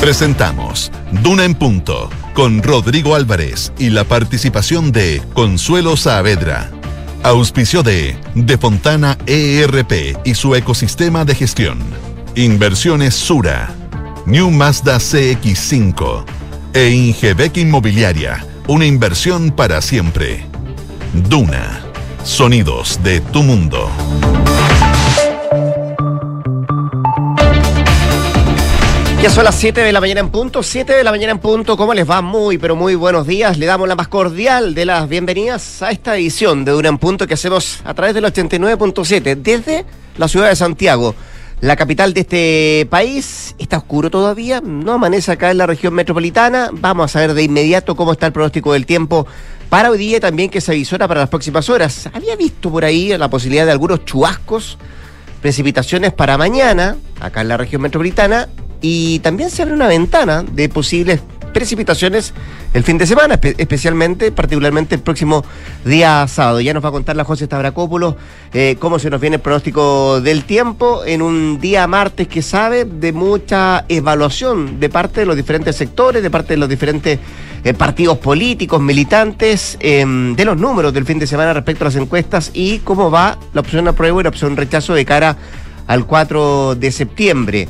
Presentamos Duna en Punto con Rodrigo Álvarez y la participación de Consuelo Saavedra. Auspicio de De Fontana ERP y su ecosistema de gestión. Inversiones Sura. New Mazda CX5. E Ingebec Inmobiliaria. Una inversión para siempre. Duna. Sonidos de tu mundo. Ya son las 7 de la mañana en punto, 7 de la mañana en punto, ¿cómo les va? Muy, pero muy buenos días. Le damos la más cordial de las bienvenidas a esta edición de Duna en Punto que hacemos a través del 89.7 desde la ciudad de Santiago, la capital de este país. Está oscuro todavía, no amanece acá en la región metropolitana. Vamos a saber de inmediato cómo está el pronóstico del tiempo para hoy día también que se avisora para las próximas horas. Había visto por ahí la posibilidad de algunos chubascos, precipitaciones para mañana, acá en la región metropolitana, y también se abre una ventana de posibles precipitaciones el fin de semana, especialmente, particularmente el próximo día sábado. Ya nos va a contar la José Stavrakopoulos eh, cómo se nos viene el pronóstico del tiempo en un día martes que sabe de mucha evaluación de parte de los diferentes sectores, de parte de los diferentes eh, partidos políticos, militantes, em, de los números del fin de semana respecto a las encuestas y cómo va la opción apruebo y la opción rechazo de cara al 4 de septiembre.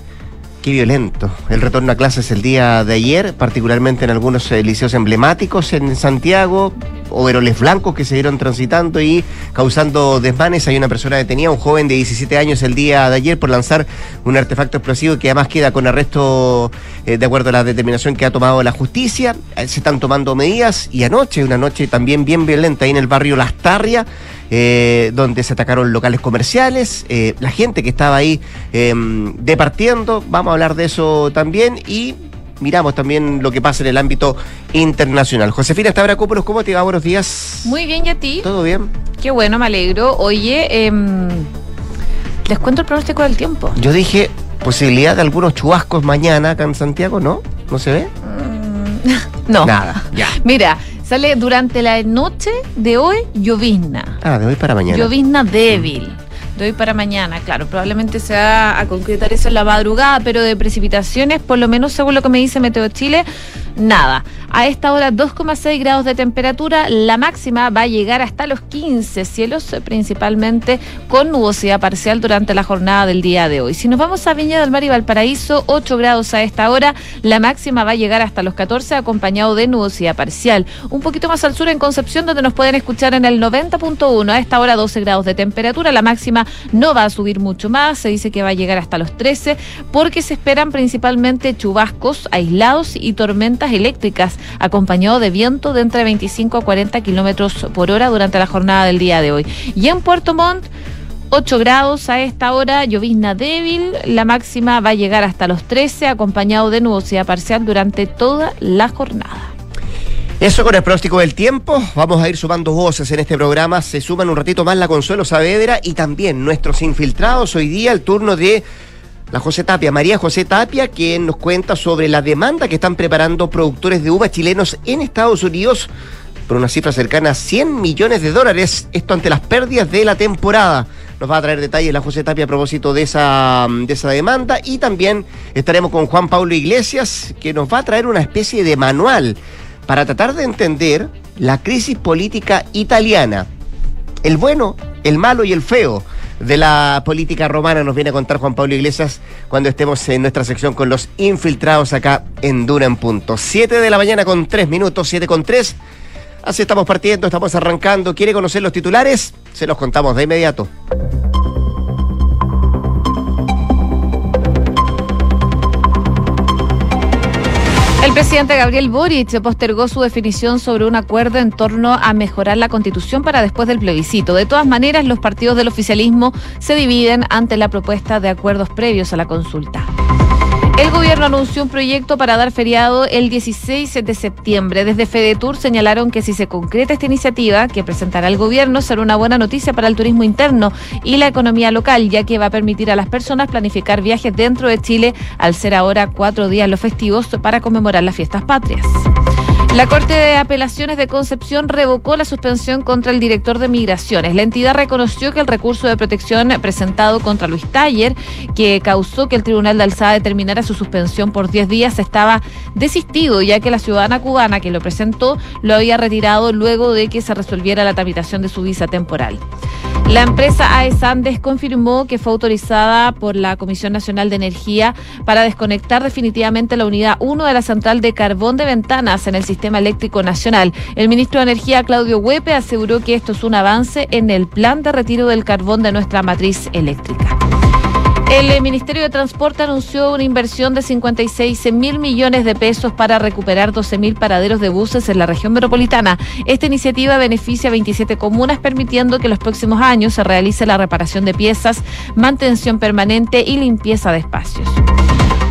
Qué violento. El retorno a clases el día de ayer, particularmente en algunos eh, liceos emblemáticos en Santiago, overoles blancos que se vieron transitando y causando desmanes. Hay una persona detenida, un joven de 17 años el día de ayer por lanzar un artefacto explosivo que además queda con arresto eh, de acuerdo a la determinación que ha tomado la justicia. Eh, se están tomando medidas y anoche, una noche también bien violenta ahí en el barrio Las Tarrias, eh, donde se atacaron locales comerciales, eh, la gente que estaba ahí eh, departiendo, vamos a hablar de eso también y miramos también lo que pasa en el ámbito internacional. Josefina Stavrakopoulos, ¿cómo te va? Buenos días. Muy bien, ¿y a ti? ¿Todo bien? Qué bueno, me alegro. Oye, em, les cuento el pronóstico del tiempo. Yo dije posibilidad de algunos chubascos mañana acá en Santiago, ¿no? ¿No se ve? Mm, no. Nada, ya. Mira, Sale durante la noche de hoy llovizna. Ah, de hoy para mañana. Llovizna débil. De hoy para mañana, claro. Probablemente se va a concretar eso en la madrugada, pero de precipitaciones, por lo menos según lo que me dice Meteo Chile, nada. A esta hora 2,6 grados de temperatura, la máxima va a llegar hasta los 15 cielos, principalmente con nubosidad parcial durante la jornada del día de hoy. Si nos vamos a Viña del Mar y Valparaíso, 8 grados a esta hora, la máxima va a llegar hasta los 14 acompañado de nubosidad parcial. Un poquito más al sur en Concepción, donde nos pueden escuchar en el 90.1, a esta hora 12 grados de temperatura, la máxima no va a subir mucho más, se dice que va a llegar hasta los 13, porque se esperan principalmente chubascos aislados y tormentas eléctricas acompañado de viento de entre 25 a 40 kilómetros por hora durante la jornada del día de hoy. Y en Puerto Montt, 8 grados a esta hora, llovizna débil, la máxima va a llegar hasta los 13, acompañado de nubosidad parcial durante toda la jornada. Eso con el pronóstico del tiempo. Vamos a ir sumando voces en este programa. Se suman un ratito más la Consuelo Saavedra y también nuestros infiltrados. Hoy día el turno de la José Tapia, María José Tapia, quien nos cuenta sobre la demanda que están preparando productores de uva chilenos en Estados Unidos por una cifra cercana a 100 millones de dólares, esto ante las pérdidas de la temporada. Nos va a traer detalles la José Tapia a propósito de esa, de esa demanda y también estaremos con Juan Pablo Iglesias, que nos va a traer una especie de manual para tratar de entender la crisis política italiana. El bueno, el malo y el feo de la política romana nos viene a contar Juan Pablo Iglesias cuando estemos en nuestra sección con los infiltrados acá en Duna en Punto. Siete de la mañana con tres minutos, siete con tres. Así estamos partiendo, estamos arrancando. ¿Quiere conocer los titulares? Se los contamos de inmediato. El presidente Gabriel Boric postergó su definición sobre un acuerdo en torno a mejorar la constitución para después del plebiscito. De todas maneras, los partidos del oficialismo se dividen ante la propuesta de acuerdos previos a la consulta. El gobierno anunció un proyecto para dar feriado el 16 de septiembre. Desde FEDETUR señalaron que si se concreta esta iniciativa que presentará el gobierno será una buena noticia para el turismo interno y la economía local, ya que va a permitir a las personas planificar viajes dentro de Chile al ser ahora cuatro días los festivos para conmemorar las fiestas patrias. La Corte de Apelaciones de Concepción revocó la suspensión contra el director de Migraciones. La entidad reconoció que el recurso de protección presentado contra Luis Taller, que causó que el Tribunal de Alzada determinara su suspensión por 10 días, estaba desistido, ya que la ciudadana cubana que lo presentó lo había retirado luego de que se resolviera la tramitación de su visa temporal. La empresa AES Andes confirmó que fue autorizada por la Comisión Nacional de Energía para desconectar definitivamente la unidad 1 de la central de carbón de ventanas en el sistema eléctrico nacional. El ministro de Energía, Claudio Huepe, aseguró que esto es un avance en el plan de retiro del carbón de nuestra matriz eléctrica. El Ministerio de Transporte anunció una inversión de 56 mil millones de pesos para recuperar 12 mil paraderos de buses en la región metropolitana. Esta iniciativa beneficia a 27 comunas, permitiendo que los próximos años se realice la reparación de piezas, mantención permanente y limpieza de espacios.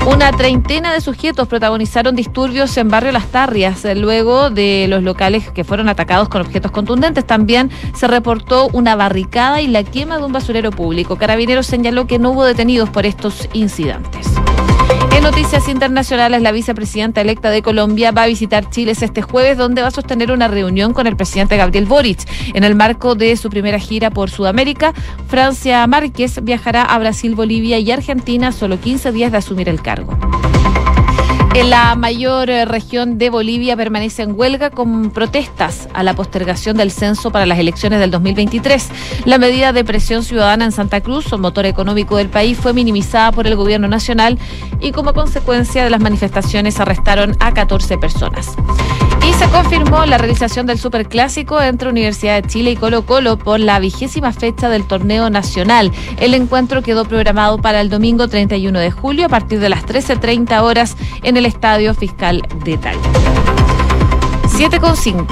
Una treintena de sujetos protagonizaron disturbios en Barrio Las Tarrias eh, luego de los locales que fueron atacados con objetos contundentes. También se reportó una barricada y la quema de un basurero público. Carabineros señaló que no hubo detenidos por estos incidentes. En noticias internacionales, la vicepresidenta electa de Colombia va a visitar Chile este jueves, donde va a sostener una reunión con el presidente Gabriel Boric. En el marco de su primera gira por Sudamérica, Francia Márquez viajará a Brasil, Bolivia y Argentina solo 15 días de asumir el cargo. En la mayor eh, región de Bolivia permanece en huelga con protestas a la postergación del censo para las elecciones del 2023. La medida de presión ciudadana en Santa Cruz, un motor económico del país, fue minimizada por el gobierno nacional y como consecuencia de las manifestaciones arrestaron a 14 personas. Y se confirmó la realización del superclásico entre Universidad de Chile y Colo Colo por la vigésima fecha del torneo nacional. El encuentro quedó programado para el domingo 31 de julio a partir de las 13.30 horas en el Estadio Fiscal de Talca. 7,5.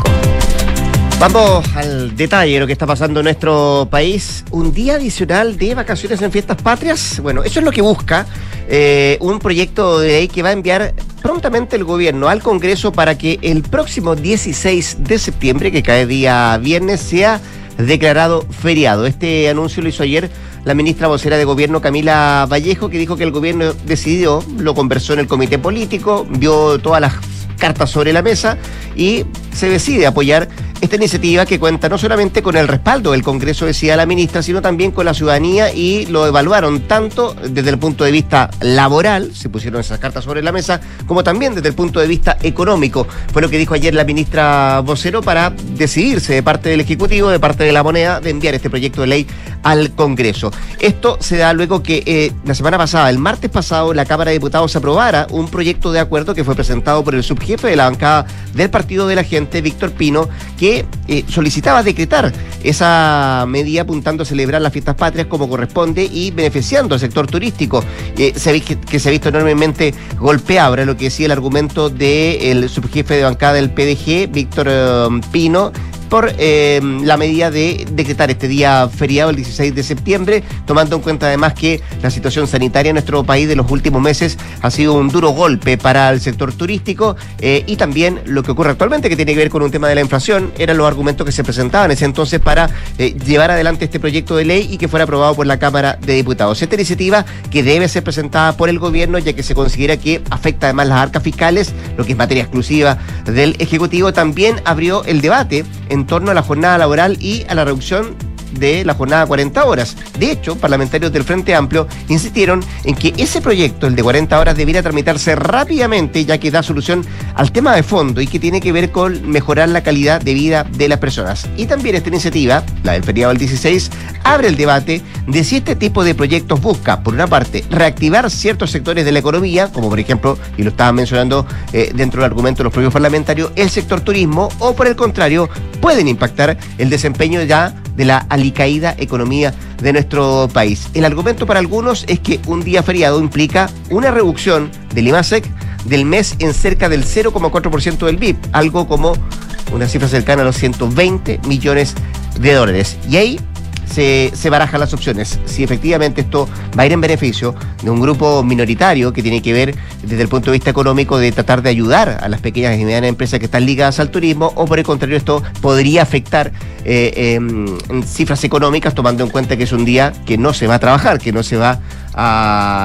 Vamos al detalle de lo que está pasando en nuestro país. Un día adicional de vacaciones en fiestas patrias. Bueno, eso es lo que busca eh, un proyecto de ley que va a enviar prontamente el gobierno al Congreso para que el próximo 16 de septiembre, que cae día viernes, sea declarado feriado. Este anuncio lo hizo ayer la ministra vocera de gobierno Camila Vallejo, que dijo que el gobierno decidió, lo conversó en el comité político, vio todas las cartas sobre la mesa y se decide apoyar esta iniciativa que cuenta no solamente con el respaldo del Congreso, decía la ministra, sino también con la ciudadanía y lo evaluaron tanto desde el punto de vista laboral, se pusieron esas cartas sobre la mesa, como también desde el punto de vista económico. Fue lo que dijo ayer la ministra vocero para decidirse de parte del Ejecutivo, de parte de la moneda, de enviar este proyecto de ley al Congreso. Esto se da luego que eh, la semana pasada, el martes pasado, la Cámara de Diputados aprobara un proyecto de acuerdo que fue presentado por el subjefe de la bancada del Partido de la Gente, Víctor Pino, que eh, solicitaba decretar esa medida apuntando a celebrar las fiestas patrias como corresponde y beneficiando al sector turístico, eh, que se ha visto enormemente golpeado. Ahora lo que decía el argumento del subjefe de bancada del PDG, Víctor eh, Pino, por eh, la medida de decretar este día feriado el 16 de septiembre, tomando en cuenta además que la situación sanitaria en nuestro país de los últimos meses ha sido un duro golpe para el sector turístico eh, y también lo que ocurre actualmente que tiene que ver con un tema de la inflación, eran los argumentos que se presentaban en ese entonces para eh, llevar adelante este proyecto de ley y que fuera aprobado por la Cámara de Diputados. Esta iniciativa que debe ser presentada por el gobierno ya que se considera que afecta además las arcas fiscales, lo que es materia exclusiva del Ejecutivo, también abrió el debate en en torno a la jornada laboral y a la reducción de la jornada 40 horas. De hecho, parlamentarios del Frente Amplio insistieron en que ese proyecto, el de 40 horas, debiera tramitarse rápidamente ya que da solución al tema de fondo y que tiene que ver con mejorar la calidad de vida de las personas. Y también esta iniciativa, la del feriado del 16, abre el debate de si este tipo de proyectos busca, por una parte, reactivar ciertos sectores de la economía, como por ejemplo, y lo estaban mencionando eh, dentro del argumento de los propios parlamentarios, el sector turismo, o por el contrario, pueden impactar el desempeño ya de la alicaída economía de nuestro país. El argumento para algunos es que un día feriado implica una reducción del IMASEC del mes en cerca del 0,4% del BIP, algo como una cifra cercana a los 120 millones de dólares. Y ahí se, se barajan las opciones. Si efectivamente esto va a ir en beneficio de un grupo minoritario que tiene que ver desde el punto de vista económico de tratar de ayudar a las pequeñas y medianas empresas que están ligadas al turismo, o por el contrario, esto podría afectar eh, em, cifras económicas, tomando en cuenta que es un día que no se va a trabajar, que no se va a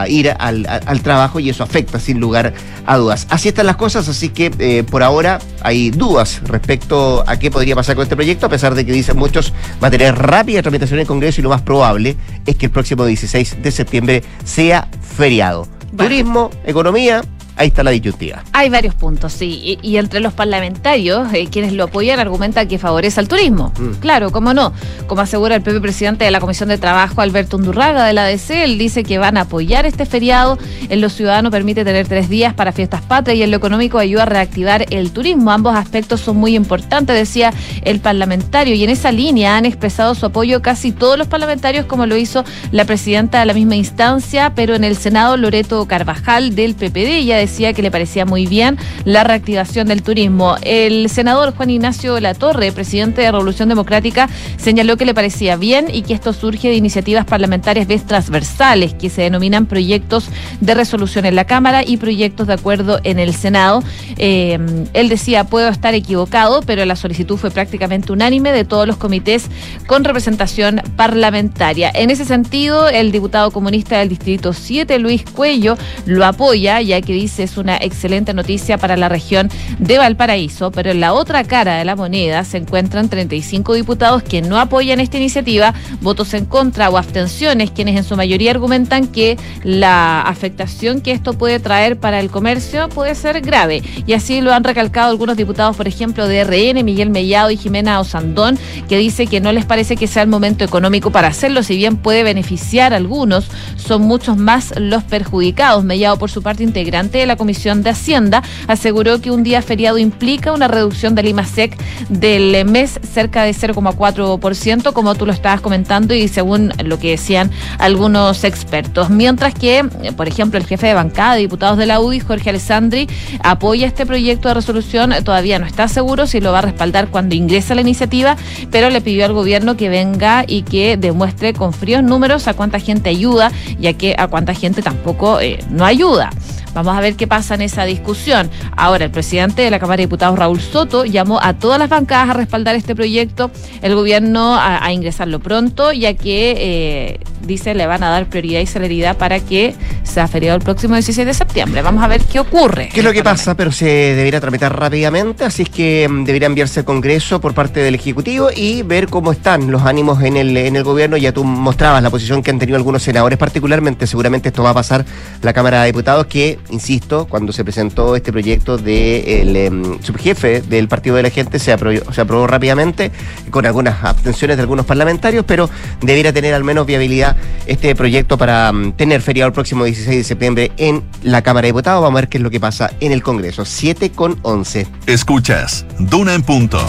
ir al, al, trabajo y eso afecta sin lugar a dudas. Así están las cosas, así que eh, por ahora hay dudas respecto a qué podría pasar con este proyecto, a pesar de que dicen muchos va a tener rápida tramitación en Congreso y lo más probable es que el próximo 16 de septiembre sea feriado. Turismo, economía, ahí está la disyuntiva. Hay varios puntos, sí. Y, entre los parlamentarios, eh, quienes lo apoyan argumentan que favorece al turismo. Mm. Claro, cómo no. Como asegura el propio presidente de la Comisión de Trabajo, Alberto Undurraga de la DC, él dice que van a apoyar este feriado. En lo ciudadano permite tener tres días para fiestas patrias y en lo económico ayuda a reactivar el turismo. Ambos aspectos son muy importantes, decía el parlamentario. Y en esa línea han expresado su apoyo casi todos los parlamentarios, como lo hizo la presidenta de la misma instancia, pero en el Senado, Loreto Carvajal del PPD, ya decía que le parecía muy bien la reactivación del turismo. El senador Juan Ignacio Latorre, presidente de Revolución Democrática, señaló que le parecía bien y que esto surge de iniciativas parlamentarias transversales que se denominan proyectos de resolución en la Cámara y proyectos de acuerdo en el Senado. Eh, él decía, puedo estar equivocado, pero la solicitud fue prácticamente unánime de todos los comités con representación parlamentaria. En ese sentido, el diputado comunista del Distrito 7, Luis Cuello, lo apoya, ya que dice es una excelente noticia para la región de Valparaíso, pero en la otra cara de la moneda se encuentran 35 diputados que no apoyan esta iniciativa, votos en contra o abstenciones, quienes en su mayoría argumentan que la afectación que esto puede traer para el comercio puede ser grave. Y así lo han recalcado algunos diputados, por ejemplo, de RN, Miguel Mellado y Jimena Osandón, que dice que no les parece que sea el momento económico para hacerlo, si bien puede beneficiar a algunos, son muchos más los perjudicados. Mellado, por su parte, integrante de la Comisión de Hacienda, aseguró que un día feriado implica una reducción del IMASEC del mes cerca de 0,4%, como tú lo estabas comentando y según lo que decían algunos expertos. Mientras que, por ejemplo, el jefe de bancada de diputados de la UDI, Jorge Alessandri, apoya este proyecto de resolución, todavía no está seguro si lo va a respaldar cuando ingrese la iniciativa, pero le pidió al gobierno que venga y que demuestre con fríos números a cuánta gente ayuda, ya que a cuánta gente tampoco eh, no ayuda. Vamos a ver qué pasa en esa discusión. Ahora, el presidente de la Cámara de Diputados, Raúl Soto, llamó a todas las bancadas a respaldar este proyecto, el gobierno a, ingresarlo pronto, ya que eh, dice le van a dar prioridad y celeridad para que sea feriado el próximo 16 de septiembre. Vamos a ver qué ocurre. ¿Qué es lo que pasa? Pero se debería tramitar rápidamente, así es que mm, debería enviarse al Congreso por parte del Ejecutivo y ver cómo están los ánimos en el, en el gobierno. Ya tú mostrabas la posición que han tenido algunos senadores, particularmente, seguramente esto va a pasar la Cámara de Diputados, que insisto, cuando se presentó este proyecto del de em, subjefe del Partido de la Gente, se aprobó, se aprobó rápidamente, con algunas abstenciones de algunos parlamentarios, pero debiera tener al menos viabilidad este proyecto para em, tener feriado el próximo 16 de septiembre en la Cámara de Diputados. Vamos a ver qué es lo que pasa en el Congreso. 7 con 11. Escuchas, Duna en punto.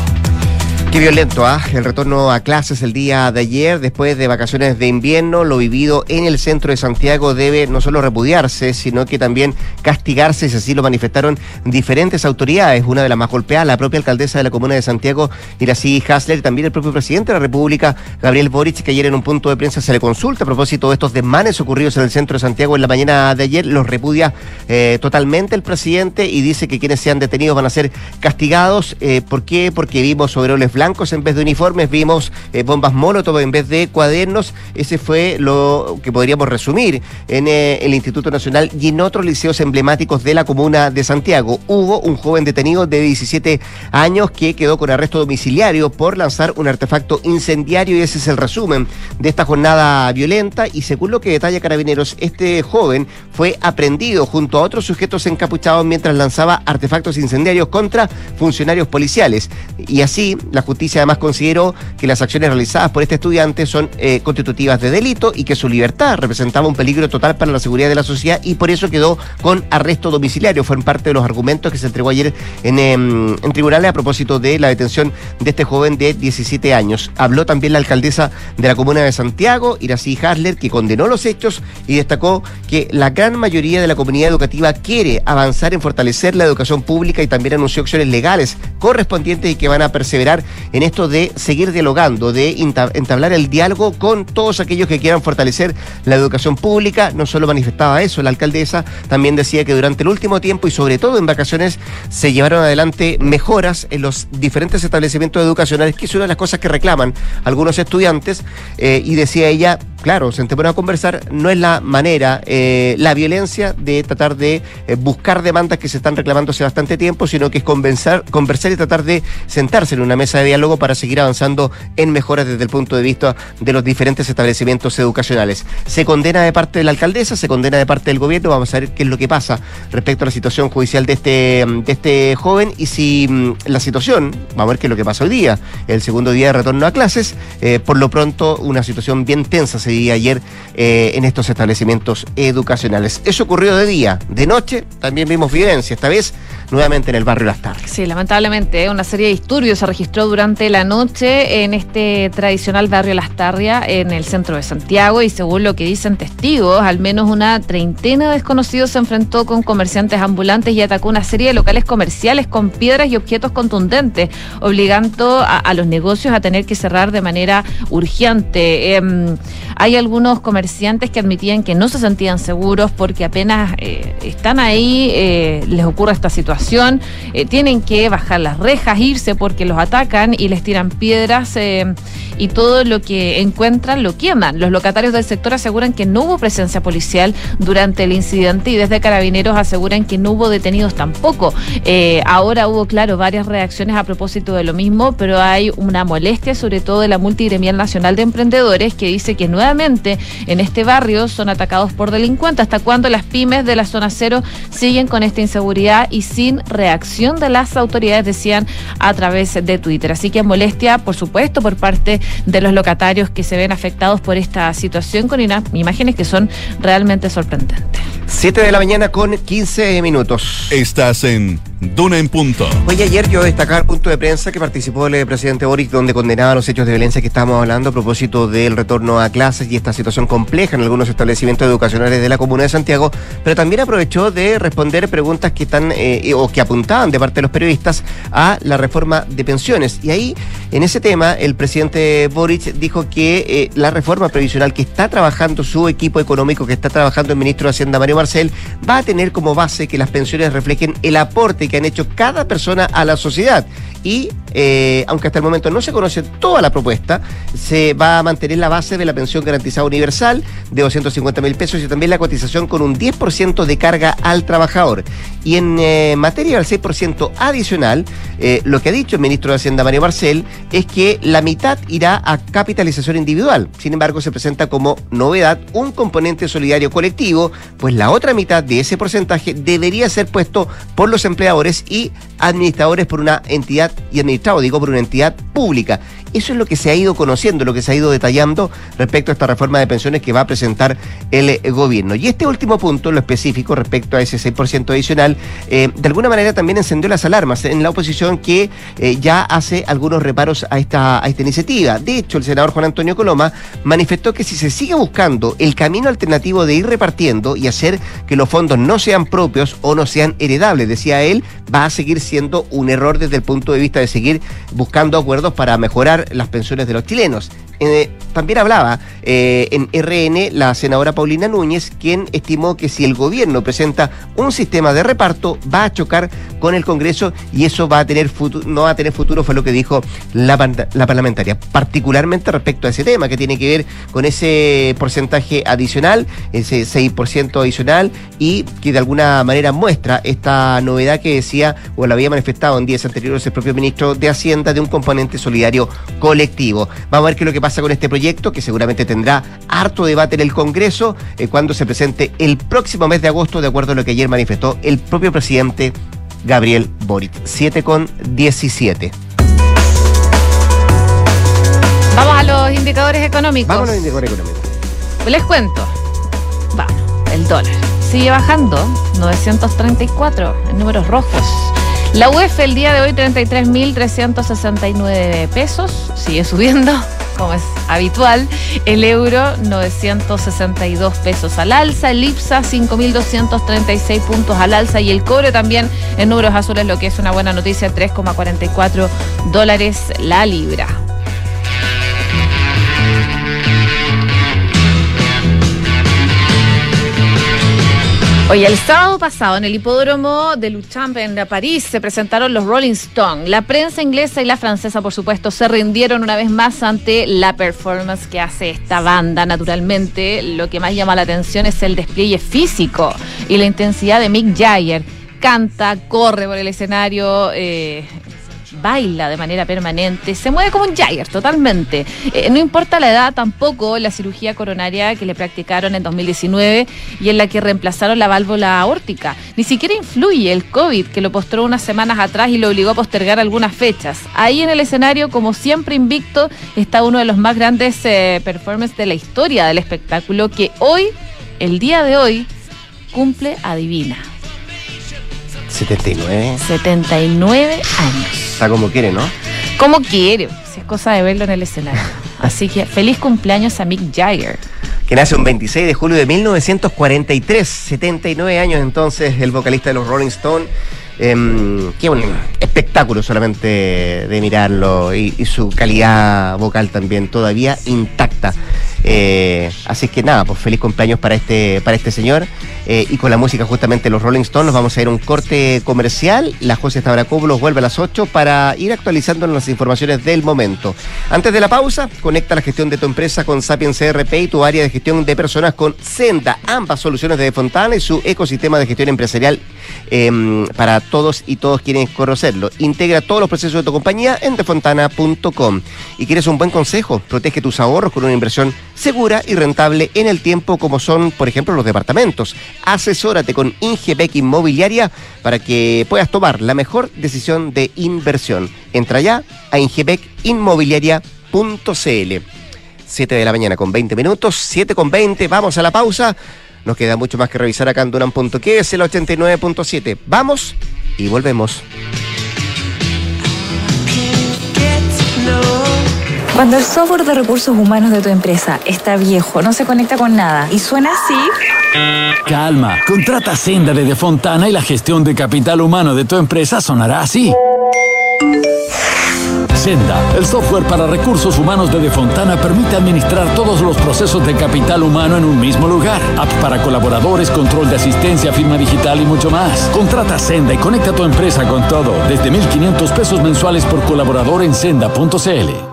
Qué violento, ¿ah? El retorno a clases el día de ayer, después de vacaciones de invierno, lo vivido en el centro de Santiago debe no solo repudiarse, sino que también castigarse, si así lo manifestaron diferentes autoridades. Una de las más golpeadas, la propia alcaldesa de la comuna de Santiago, Irací Hasler, y también el propio presidente de la República, Gabriel Boric, que ayer en un punto de prensa se le consulta a propósito de estos desmanes ocurridos en el centro de Santiago en la mañana de ayer. Los repudia eh, totalmente el presidente y dice que quienes sean detenidos van a ser castigados. Eh, ¿Por qué? Porque vimos sobre blancos blancos en vez de uniformes, vimos eh, bombas molotov en vez de cuadernos. Ese fue lo que podríamos resumir en eh, el Instituto Nacional y en otros liceos emblemáticos de la comuna de Santiago. Hubo un joven detenido de 17 años que quedó con arresto domiciliario por lanzar un artefacto incendiario y ese es el resumen de esta jornada violenta y según lo que detalla Carabineros, este joven fue aprendido junto a otros sujetos encapuchados mientras lanzaba artefactos incendiarios contra funcionarios policiales. Y así la justicia además consideró que las acciones realizadas por este estudiante son eh, constitutivas de delito y que su libertad representaba un peligro total para la seguridad de la sociedad y por eso quedó con arresto domiciliario. Fueron parte de los argumentos que se entregó ayer en, em, en tribunales a propósito de la detención de este joven de 17 años. Habló también la alcaldesa de la comuna de Santiago, Irací Hasler, que condenó los hechos y destacó que la gran mayoría de la comunidad educativa quiere avanzar en fortalecer la educación pública y también anunció acciones legales correspondientes y que van a perseverar en esto de seguir dialogando, de entablar el diálogo con todos aquellos que quieran fortalecer la educación pública. No solo manifestaba eso, la alcaldesa también decía que durante el último tiempo y sobre todo en vacaciones se llevaron adelante mejoras en los diferentes establecimientos educacionales, que es una de las cosas que reclaman algunos estudiantes. Eh, y decía ella, claro, sentémonos a conversar, no es la manera, eh, la violencia de tratar de eh, buscar demandas que se están reclamando hace bastante tiempo, sino que es conversar, conversar y tratar de sentarse en una mesa de diálogo para seguir avanzando en mejoras desde el punto de vista de los diferentes establecimientos educacionales. Se condena de parte de la alcaldesa, se condena de parte del gobierno, vamos a ver qué es lo que pasa respecto a la situación judicial de este, de este joven y si mm, la situación, vamos a ver qué es lo que pasa hoy día, el segundo día de retorno a clases, eh, por lo pronto una situación bien tensa se vivía ayer eh, en estos establecimientos educacionales. Eso ocurrió de día, de noche también vimos violencia, esta vez nuevamente en el barrio Las Tardes. Sí, lamentablemente, una serie de disturbios se registró durante la noche en este tradicional barrio Las Tarrias, en el centro de Santiago, y según lo que dicen testigos, al menos una treintena de desconocidos se enfrentó con comerciantes ambulantes y atacó una serie de locales comerciales con piedras y objetos contundentes, obligando a, los negocios a tener que cerrar de manera urgente. Em, hay algunos comerciantes que admitían que no se sentían seguros porque apenas eh, están ahí, eh, les ocurre esta situación, eh, tienen que bajar las rejas, irse porque los atacan y les tiran piedras y todo lo que encuentran lo queman. Los locatarios del sector aseguran que no hubo presencia policial durante el incidente y desde carabineros aseguran que no hubo detenidos tampoco. ahora hubo, claro, varias reacciones a propósito de lo mismo, pero hay una molestia sobre todo de la multigremial nacional de emprendedores que dice que nuevamente en este barrio son atacados por delincuentes. ¿Hasta cuándo las pymes de la zona cero siguen con esta inseguridad y sin reacción de las autoridades, decían a través de Twitter? Así que molestia, por supuesto, por parte de los locatarios que se ven afectados por esta situación con imágenes que son realmente sorprendentes. 7 de la mañana con 15 minutos. Estás en Duna en Punto. Oye, ayer yo destacaba el punto de prensa que participó el presidente Boric, donde condenaba los hechos de violencia que estábamos hablando a propósito del retorno a clases y esta situación compleja en algunos establecimientos educacionales de la Comuna de Santiago, pero también aprovechó de responder preguntas que están eh, o que apuntaban de parte de los periodistas a la reforma de pensiones. Y ahí, en ese tema, el presidente Boric dijo que eh, la reforma previsional que está trabajando su equipo económico, que está trabajando el ministro de Hacienda Mario Marcel, va a tener como base que las pensiones reflejen el aporte que han hecho cada persona a la sociedad. Y eh, aunque hasta el momento no se conoce toda la propuesta, se va a mantener la base de la pensión garantizada universal de 250 mil pesos y también la cotización con un 10% de carga al trabajador. Y en eh, materia del 6% adicional, eh, lo que ha dicho el ministro de Hacienda Mario Marcel es que la mitad irá a capitalización individual. Sin embargo, se presenta como novedad un componente solidario colectivo, pues la otra mitad de ese porcentaje debería ser puesto por los empleadores y administradores por una entidad y administrado, digo, por una entidad pública. Eso es lo que se ha ido conociendo, lo que se ha ido detallando respecto a esta reforma de pensiones que va a presentar el eh, gobierno. Y este último punto, lo específico respecto a ese 6% adicional, eh, de alguna manera también encendió las alarmas en la oposición que eh, ya hace algunos reparos a esta, a esta iniciativa. De hecho, el senador Juan Antonio Coloma manifestó que si se sigue buscando el camino alternativo de ir repartiendo y hacer que los fondos no sean propios o no sean heredables, decía él, va a seguir siendo un error desde el punto de vista de seguir buscando acuerdos para mejorar las pensiones de los chilenos. Eh, también hablaba eh, en RN la senadora Paulina Núñez, quien estimó que si el gobierno presenta un sistema de reparto, va a chocar con el Congreso y eso va a tener no va a tener futuro, fue lo que dijo la, la parlamentaria, particularmente respecto a ese tema que tiene que ver con ese porcentaje adicional, ese 6% adicional y que de alguna manera muestra esta novedad que decía o la había manifestado en días anteriores el propio ministro de Hacienda de un componente solidario colectivo. Vamos a ver qué es lo que pasa con este proyecto, que seguramente tendrá harto debate en el Congreso eh, cuando se presente el próximo mes de agosto, de acuerdo a lo que ayer manifestó el propio presidente Gabriel Boric. 7 con 17. Vamos a los indicadores económicos. Vamos a los indicadores económicos. Les cuento. Vamos, el dólar sigue bajando, 934 en números rojos. La UEF el día de hoy 33.369 pesos, sigue subiendo. como es habitual. El euro 962 pesos al alza, el IPSA 5.236 puntos al alza y el cobre también en números azules, lo que es una buena noticia, 3,44 dólares la libra. Oye, el sábado pasado en el hipódromo de Luchamp en París se presentaron los Rolling Stones. La prensa inglesa y la francesa, por supuesto, se rindieron una vez más ante la performance que hace esta banda. Naturalmente, lo que más llama la atención es el despliegue físico y la intensidad de Mick Jagger. Canta, corre por el escenario, eh, baila de manera permanente, se mueve como un Jagger totalmente. Eh, no importa la edad tampoco, la cirugía coronaria que le practicaron en 2019 y en la que reemplazaron la válvula aórtica. Ni siquiera influye el COVID que lo postró unas semanas atrás y lo obligó a postergar algunas fechas. Ahí en el escenario, como siempre invicto, está uno de los más grandes eh, performances de la historia del espectáculo que hoy, el día de hoy, cumple, adivina. 79. 79 años. Está como quiere, ¿no? Como quiere, si es cosa de verlo en el escenario. Así que feliz cumpleaños a Mick Jagger. Que nace un 26 de julio de 1943, 79 años entonces, el vocalista de los Rolling Stones. Eh, qué un espectáculo solamente de mirarlo y, y, su calidad vocal también todavía intacta. Eh, así que nada, pues feliz cumpleaños para este, para este señor. Eh, y con la música justamente los Rolling Stones nos vamos a ir a un corte comercial. La José Stavrakopoulos vuelve a las 8 para ir actualizando las informaciones del momento. Antes de la pausa, conecta la gestión de tu empresa con Sapiens CRP y tu área de gestión de personas con Senda, ambas soluciones de Fontana y su ecosistema de gestión empresarial eh, para todos y todos quieren conocerlo. Integra todos los procesos de tu compañía en defontana.com. Y quieres un buen consejo, protege tus ahorros con una inversión segura y rentable en el tiempo como son, por ejemplo, los departamentos. Asesórate con Ingebec Inmobiliaria para que puedas tomar la mejor decisión de inversión. Entra ya a ingebecinmobiliaria.cl. 7 de la mañana con 20 minutos, 7 con 20, vamos a la pausa. Nos queda mucho más que revisar acá en Duran.que es el 89.7. Vamos y volvemos. Cuando el software de recursos humanos de tu empresa está viejo, no se conecta con nada y suena así. Calma, contrata Senda de Defontana y la gestión de capital humano de tu empresa sonará así. Senda, el software para recursos humanos de Defontana permite administrar todos los procesos de capital humano en un mismo lugar. App para colaboradores, control de asistencia, firma digital y mucho más. Contrata Senda y conecta tu empresa con todo desde 1.500 pesos mensuales por colaborador en senda.cl.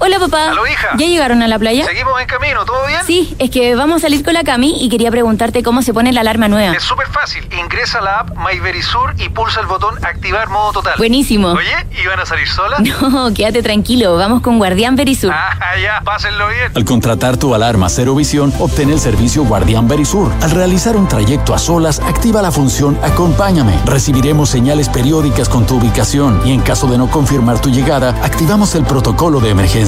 Hola papá. ¿Aló, hija? ¿Ya llegaron a la playa? Seguimos en camino, ¿todo bien? Sí, es que vamos a salir con la Cami y quería preguntarte cómo se pone la alarma nueva. Es súper fácil. Ingresa a la app MyVerisur y pulsa el botón activar modo total. Buenísimo. Oye, ¿y van a salir solas? No, quédate tranquilo, vamos con Guardián Verisur. Ah, ya, pásenlo bien. Al contratar tu alarma Cero Visión, obtén el servicio Guardián Verisur. Al realizar un trayecto a solas, activa la función Acompáñame. Recibiremos señales periódicas con tu ubicación y en caso de no confirmar tu llegada, activamos el protocolo de emergencia.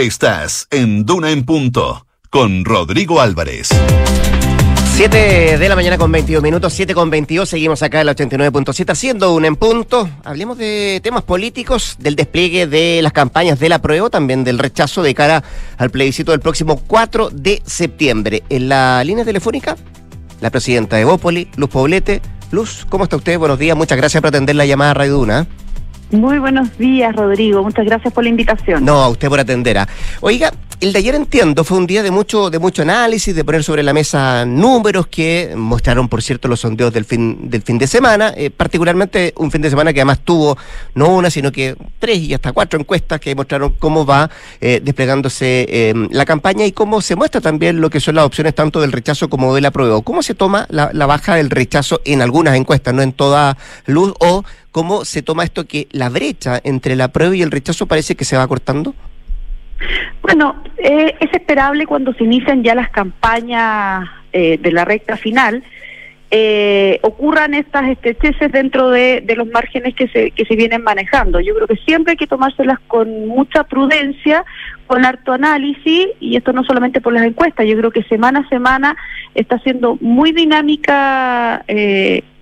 Estás en Duna en Punto con Rodrigo Álvarez. 7 de la mañana con 22 minutos, 7 con 22, seguimos acá en la 89.7 haciendo un en punto. Hablemos de temas políticos, del despliegue de las campañas de la prueba, también del rechazo de cara al plebiscito del próximo 4 de septiembre. En la línea telefónica, la presidenta de Bópoli, Luz Poblete. Luz, ¿cómo está usted? Buenos días, muchas gracias por atender la llamada a Radio Duna. Muy buenos días, Rodrigo. Muchas gracias por la invitación. No, a usted por atender. Oiga, el de ayer entiendo, fue un día de mucho, de mucho análisis, de poner sobre la mesa números que mostraron, por cierto, los sondeos del fin, del fin de semana, eh, particularmente un fin de semana que además tuvo no una, sino que tres y hasta cuatro encuestas que mostraron cómo va eh, desplegándose eh, la campaña y cómo se muestra también lo que son las opciones tanto del rechazo como del apruebo. ¿Cómo se toma la, la baja del rechazo en algunas encuestas, no en toda luz, o cómo se toma esto que la brecha entre la apruebo y el rechazo parece que se va cortando? Bueno, eh, es esperable cuando se inician ya las campañas eh, de la recta final, eh, ocurran estas estrecheces dentro de, de, los márgenes que se, que se vienen manejando. Yo creo que siempre hay que tomárselas con mucha prudencia, con harto análisis, y esto no solamente por las encuestas, yo creo que semana a semana está siendo muy dinámica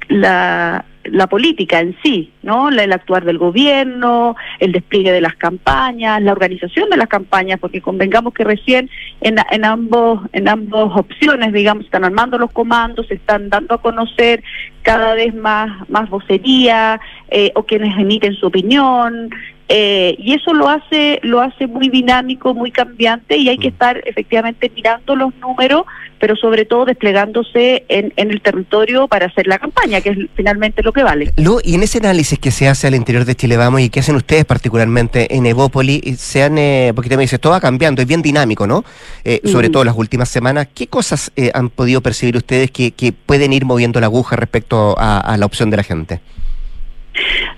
la la política en sí, ¿no? El actuar del gobierno, el despliegue de las campañas, la organización de las campañas, porque convengamos que recién en, en ambos en ambas opciones, digamos, están armando los comandos, se están dando a conocer cada vez más más vocería eh, o quienes emiten su opinión, eh, y eso lo hace lo hace muy dinámico, muy cambiante y hay que mm. estar efectivamente mirando los números, pero sobre todo desplegándose en, en el territorio para hacer la campaña, que es finalmente lo que vale. Lu, y en ese análisis que se hace al interior de Chile Vamos y que hacen ustedes particularmente en Evópoli, se han, eh, porque te me dices, todo va cambiando, es bien dinámico, ¿no? Eh, sobre todo las últimas semanas, ¿qué cosas eh, han podido percibir ustedes que, que pueden ir moviendo la aguja respecto a, a la opción de la gente?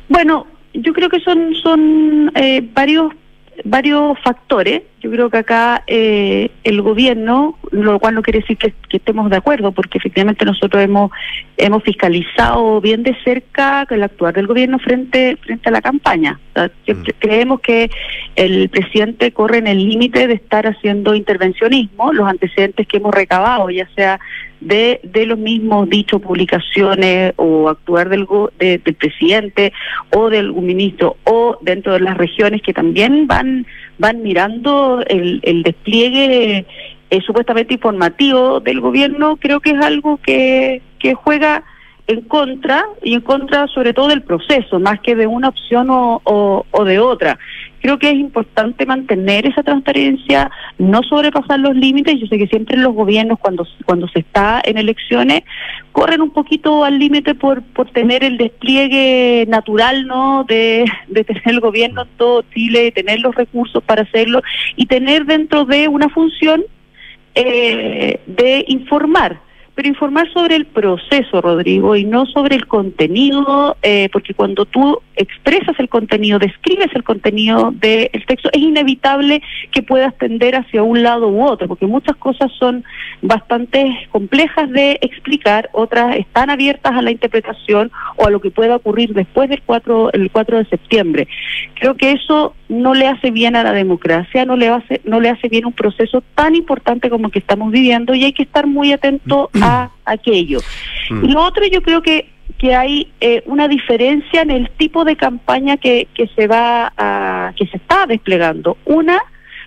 Bueno, yo creo que son, son eh, varios varios factores. Yo creo que acá eh, el gobierno, lo cual no quiere decir que, estemos de acuerdo, porque efectivamente nosotros hemos hemos fiscalizado bien de cerca el actuar del gobierno frente frente a la campaña. Mm. Creemos que el presidente corre en el límite de estar haciendo intervencionismo. Los antecedentes que hemos recabado, ya sea de, de los mismos dichos, publicaciones o actuar del, del presidente o del ministro o dentro de las regiones que también van, van mirando el, despliegue eh, supuestamente informativo del gobierno, creo que es algo que, que juega en contra y en contra sobre todo del proceso, más que de una opción o, o de otra creo que es importante mantener esa transparencia, no sobrepasar los límites. Yo sé que siempre los gobiernos cuando cuando se está en elecciones corren un poquito al límite por por tener el despliegue natural, ¿no? De, de tener el gobierno en todo Chile, tener los recursos para hacerlo y tener dentro de una función eh, de informar pero informar sobre el proceso, Rodrigo, y no sobre el contenido, eh, porque cuando tú expresas el contenido, describes el contenido del texto, es inevitable que puedas tender hacia un lado u otro, porque muchas cosas son bastante complejas de explicar, otras están abiertas a la interpretación o a lo que pueda ocurrir después del 4, el 4 de septiembre. Creo que eso no le hace bien a la democracia, no le hace, no le hace bien un proceso tan importante como el que estamos viviendo y hay que estar muy atento a aquello. Mm. Y lo otro yo creo que que hay eh, una diferencia en el tipo de campaña que, que se va a, que se está desplegando. Una,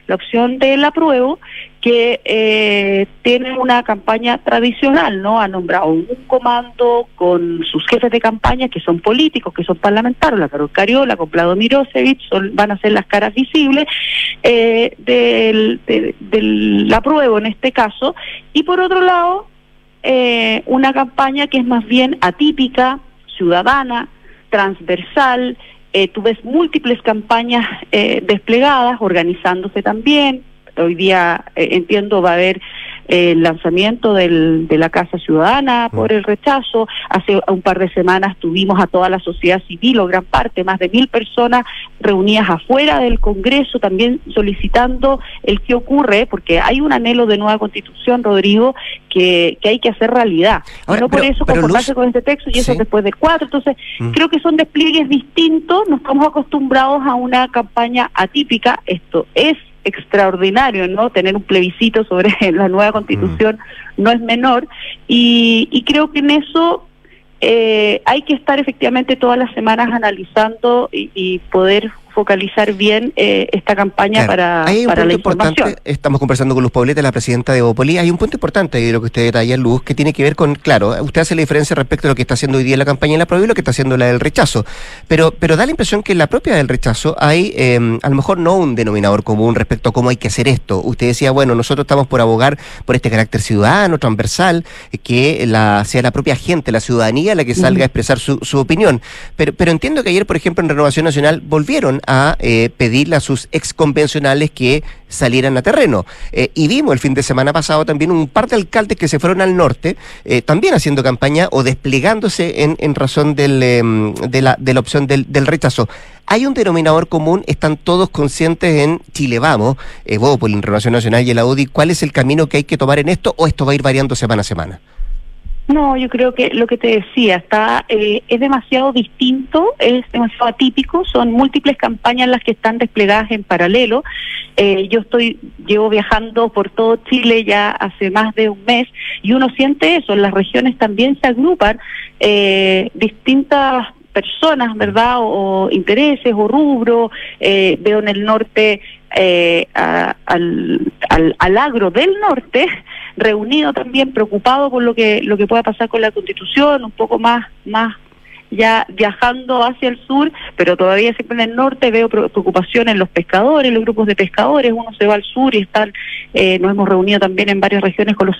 la opción del apruebo, que eh, tiene una campaña tradicional, ¿no? Ha nombrado un comando con sus jefes de campaña que son políticos, que son parlamentarios, la Carol Cariola, con Plado Mirosevich, son, van a ser las caras visibles eh, del, del apruebo en este caso. Y por otro lado, eh, una campaña que es más bien atípica, ciudadana, transversal. Eh, tú ves múltiples campañas eh, desplegadas, organizándose también. Hoy día eh, entiendo va a haber el lanzamiento del, de la Casa Ciudadana por mm. el rechazo. Hace un par de semanas tuvimos a toda la sociedad civil, o gran parte, más de mil personas reunidas afuera del Congreso, también solicitando el que ocurre, porque hay un anhelo de nueva constitución, Rodrigo, que, que hay que hacer realidad. no por eso conformarse con este texto y eso después del cuatro. Entonces, mm. creo que son despliegues distintos, no estamos acostumbrados a una campaña atípica. Esto es extraordinario, ¿no? Tener un plebiscito sobre la nueva constitución no es menor y, y creo que en eso eh, hay que estar efectivamente todas las semanas analizando y, y poder focalizar bien eh, esta campaña Claro, para, hay un para la punto importante, información. estamos conversando con Luz Pauleta, la presidenta de Opoli, hay un punto importante de lo que usted detalla, Luz, que tiene que ver con, claro, usted hace la diferencia respecto a lo que está haciendo hoy día la campaña en la prueba y lo que está haciendo la del rechazo, pero, pero da la impresión que en la propia del rechazo hay eh, a lo mejor no un denominador común respecto a cómo hay que hacer esto. Usted decía, bueno, nosotros estamos por abogar por este carácter ciudadano, transversal, eh, que la, sea la propia gente, la ciudadanía la que salga a expresar su, su opinión. Pero, pero entiendo que ayer, por ejemplo, en Renovación Nacional volvieron a eh, pedirle a sus exconvencionales que salieran a terreno. Eh, y vimos el fin de semana pasado también un par de alcaldes que se fueron al norte, eh, también haciendo campaña o desplegándose en, en razón del, em, de, la, de la opción del, del rechazo. Hay un denominador común, están todos conscientes en Chile Vamos, eh, Bópoli, en Renovación Nacional y el UDI, ¿cuál es el camino que hay que tomar en esto o esto va a ir variando semana a semana? No, yo creo que lo que te decía está eh, es demasiado distinto, es demasiado atípico, son múltiples campañas las que están desplegadas en paralelo. Eh, yo estoy llevo viajando por todo Chile ya hace más de un mes y uno siente eso, en las regiones también se agrupan eh, distintas personas, ¿verdad? O, intereses o rubros. Eh, veo en el norte eh, al, al, al agro del norte reunido también preocupado por lo que lo que pueda pasar con la constitución, un poco más más ya viajando hacia el sur, pero todavía siempre en el norte veo pre- preocupación en los pescadores, los grupos de pescadores, uno se va al sur y están, eh, nos hemos reunido también en varias regiones con los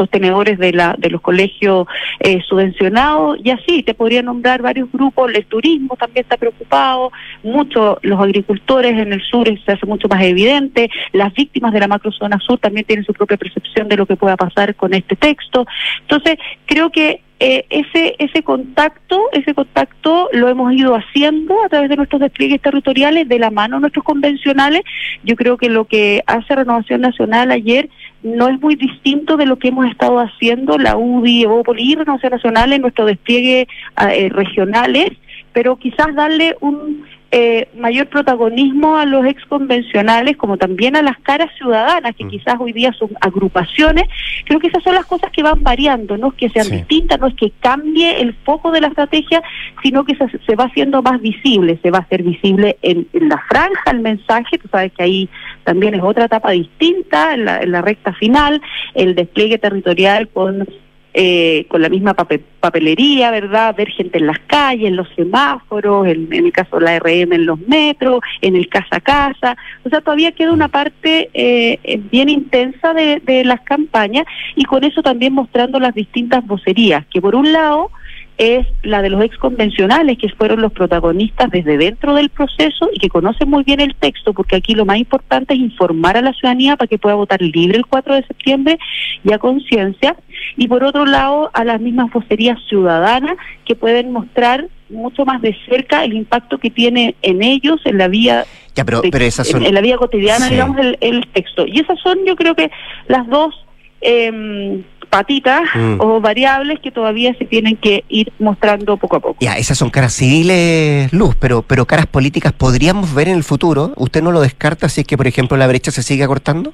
sostenedores de la de los colegios eh, subvencionados y así te podría nombrar varios grupos, el turismo también está preocupado, mucho los agricultores en el sur se hace mucho más evidente, las víctimas de la macrozona sur también tienen su propia percepción de lo que pueda pasar con este texto. Entonces, creo que eh, ese ese contacto, ese contacto lo hemos ido haciendo a través de nuestros despliegues territoriales, de la mano de nuestros convencionales. Yo creo que lo que hace Renovación Nacional ayer no es muy distinto de lo que hemos estado haciendo. La UDI, Evópoli y Renovación Nacional en nuestro despliegue ah, eh, regionales, pero quizás darle un eh, mayor protagonismo a los exconvencionales como también a las caras ciudadanas que quizás hoy día son agrupaciones. Creo que esas son las cosas que van variando no es que sean distintas no es que cambie el foco de la estrategia sino que se, se va haciendo más visible se va a hacer visible en, en la franja el mensaje. Tú sabes que ahí también es otra etapa distinta en la, en la recta final el despliegue territorial con eh, con la misma pape- papelería, ¿verdad? Ver gente en las calles, en los semáforos, en, en el caso de la RM en los metros, en el casa a casa. O sea, todavía queda una parte eh, eh, bien intensa de, de las campañas y con eso también mostrando las distintas vocerías, que por un lado es la de los exconvencionales, que fueron los protagonistas desde dentro del proceso y que conocen muy bien el texto, porque aquí lo más importante es informar a la ciudadanía para que pueda votar libre el 4 de septiembre y a conciencia. Y por otro lado, a las mismas vocerías ciudadanas que pueden mostrar mucho más de cerca el impacto que tiene en ellos, en la vía Ya, pero, de- pero esas son... en, en la vida cotidiana, Sí. digamos, el, el texto. Y esas son, yo creo que, las dos em, patitas Mm. o variables que todavía se tienen que ir mostrando poco a poco. Ya, esas son caras civiles, Luz, pero, pero caras políticas podríamos ver en el futuro. ¿Usted no lo descarta si es que, por ejemplo, la brecha se sigue acortando?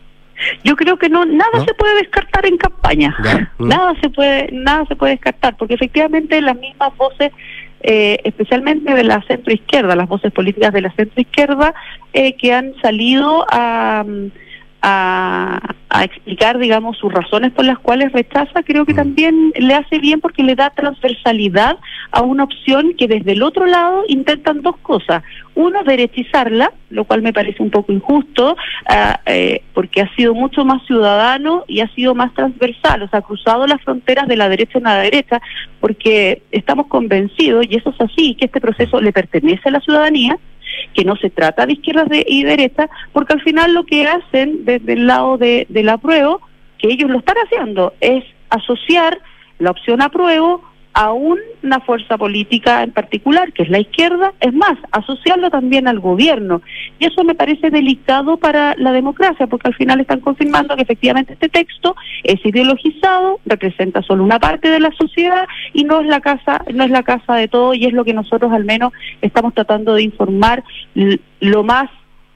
Yo creo que no nada ¿No? se puede descartar en campaña. Ya, mm. Nada se puede nada se puede descartar porque efectivamente las mismas voces eh, especialmente de la centro izquierda, las voces políticas de la centro izquierda eh, que han salido a, mm, a, a explicar, digamos, sus razones por las cuales rechaza, creo que también le hace bien porque le da transversalidad a una opción que desde el otro lado intentan dos cosas. Uno, derechizarla, lo cual me parece un poco injusto, ah, eh, porque ha sido mucho más ciudadano y ha sido más transversal, o sea, ha cruzado las fronteras de la derecha a la derecha, porque estamos convencidos, y eso es así, que este proceso le pertenece a la ciudadanía, que no se trata de izquierdas de- y derechas, porque al final lo que hacen desde el lado de, del apruebo, que ellos lo están haciendo, es asociar la opción apruebo a una fuerza política en particular, que es la izquierda, es más, asociarlo también al gobierno. Y eso me parece delicado para la democracia, porque al final están confirmando que efectivamente este texto es ideologizado, representa solo una parte de la sociedad y no es la casa, no es la casa de todo y es lo que nosotros al menos estamos tratando de informar lo más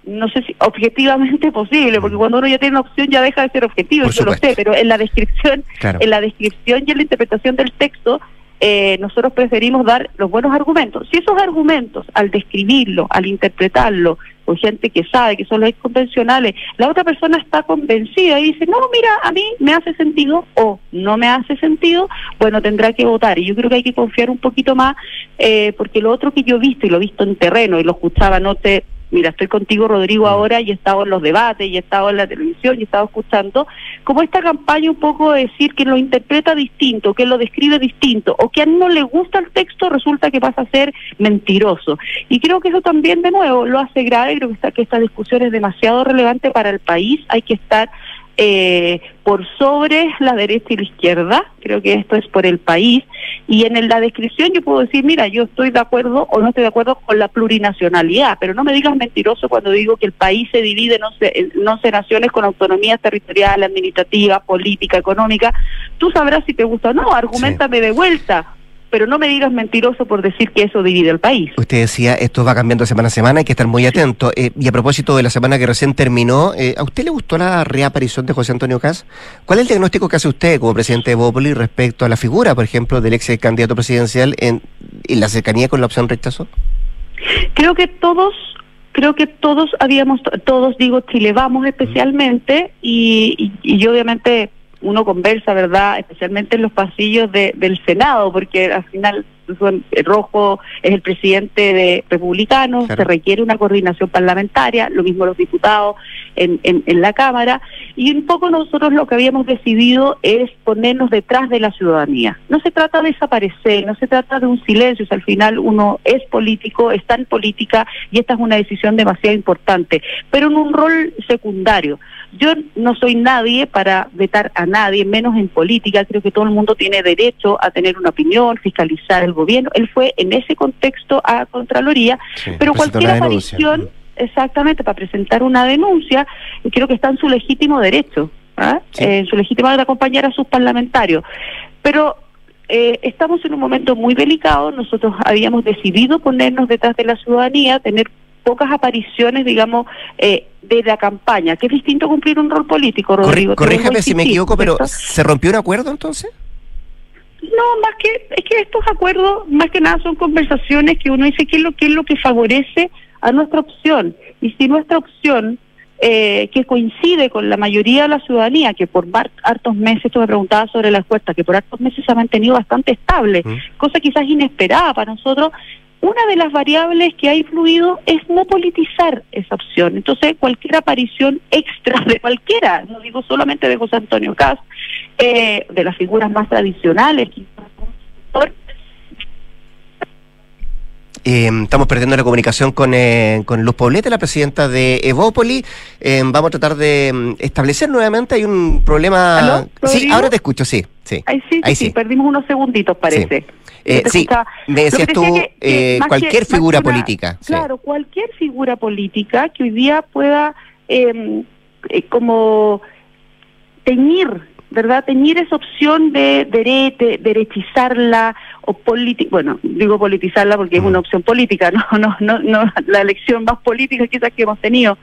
no sé si objetivamente posible, porque cuando uno ya tiene una opción ya deja de ser objetivo, eso lo sé, pero en la descripción, Claro. en la descripción y en la interpretación del texto, eh, nosotros preferimos dar los buenos argumentos. Si esos argumentos, al describirlo, al interpretarlo, con gente que sabe que son los convencionales, la otra persona está convencida y dice, no, mira, a mí me hace sentido o no me hace sentido, bueno, tendrá que votar. Y yo creo que hay que confiar un poquito más, eh, porque lo otro que yo he visto, y lo he visto en terreno, y lo escuchaba, no te... Mira, estoy contigo, Rodrigo, ahora y he estado en los debates, y he estado en la televisión, y he estado escuchando, como esta campaña un poco de decir que lo interpreta distinto, que lo describe distinto, o que a él no le gusta el texto, resulta que pasa a ser mentiroso. Y creo que eso también, de nuevo, lo hace grave, creo que, está, que esta discusión es demasiado relevante para el país, hay que estar eh, por sobre la derecha y la izquierda, creo que esto es por el país, y en la descripción yo puedo decir, mira, yo estoy de acuerdo o no estoy de acuerdo con la plurinacionalidad, pero no me digas mentiroso cuando digo que el país se divide en 11, en 11 naciones con autonomía territorial, administrativa, política, económica. Tú sabrás si te gusta o no, argumentame de vuelta, pero no me digas mentiroso por decir que eso divide el país. Usted decía, esto va cambiando semana a semana, hay que estar muy atento. Eh, y a propósito de la semana que recién terminó, eh, ¿a usted le gustó la reaparición de José Antonio Caz? ¿Cuál es el diagnóstico que hace usted como presidente de Bópoli respecto a la figura, por ejemplo, del ex candidato presidencial en, en la cercanía con la opción rechazo? Creo que todos, creo que todos habíamos, todos digo Chile Vamos especialmente, y, y, y obviamente uno conversa, ¿verdad? Especialmente en los pasillos de, del Senado, porque al final el Rojo es el presidente de republicanos, Claro. se requiere una coordinación parlamentaria, lo mismo los diputados en, en, en la Cámara, y un poco nosotros lo que habíamos decidido es ponernos detrás de la ciudadanía. No se trata de desaparecer, no se trata de un silencio, o sea, al final uno es político, está en política y esta es una decisión demasiado importante, pero en un rol secundario. Yo no soy nadie para vetar a nadie, menos en política. Creo que todo el mundo tiene derecho a tener una opinión, fiscalizar el gobierno. Él fue en ese contexto a Contraloría, Sí, pero presentó cualquier aparición, exactamente, para presentar una denuncia, creo que está en su legítimo derecho, ¿ah? Eh, en su legítimo derecho de acompañar a sus parlamentarios. Pero eh, estamos en un momento muy delicado, nosotros habíamos decidido ponernos detrás de la ciudadanía, tener pocas apariciones, digamos, eh, de la campaña, que es distinto cumplir un rol político, Rodrigo. corríjame si me equivoco, pero. ¿se rompió un acuerdo entonces? No, más que es que estos acuerdos, más que nada, son conversaciones que uno dice qué es lo que es lo que favorece a nuestra opción y si nuestra opción eh, que coincide con la mayoría de la ciudadanía, que por hartos meses, tú me preguntabas sobre la encuesta, que por hartos meses se ha mantenido bastante estable, cosa quizás inesperada para nosotros, una de las variables que ha influido es no politizar esa opción. Entonces, cualquier aparición extra de cualquiera, no digo solamente de José Antonio Caz, eh, de las figuras más tradicionales, Eh, estamos perdiendo la comunicación con, eh, con Luz Poblete, la presidenta de Evópoli. Eh, vamos a tratar de mm, establecer nuevamente, hay un problema... ¿Aló, sí, ahora te escucho, sí. sí. Ahí sí, Ahí sí, sí. perdimos unos segunditos, parece. Eh, Yo te sí, me decías tú, que- que eh, cualquier que- figura una- política. sí. Claro, cualquier figura política que hoy día pueda eh, eh, como teñir, ¿verdad? Teñir esa opción de dere- de- derechizarla o politi bueno, digo politizarla porque es una opción política, no, no, no, no la elección más política quizás que hemos tenido,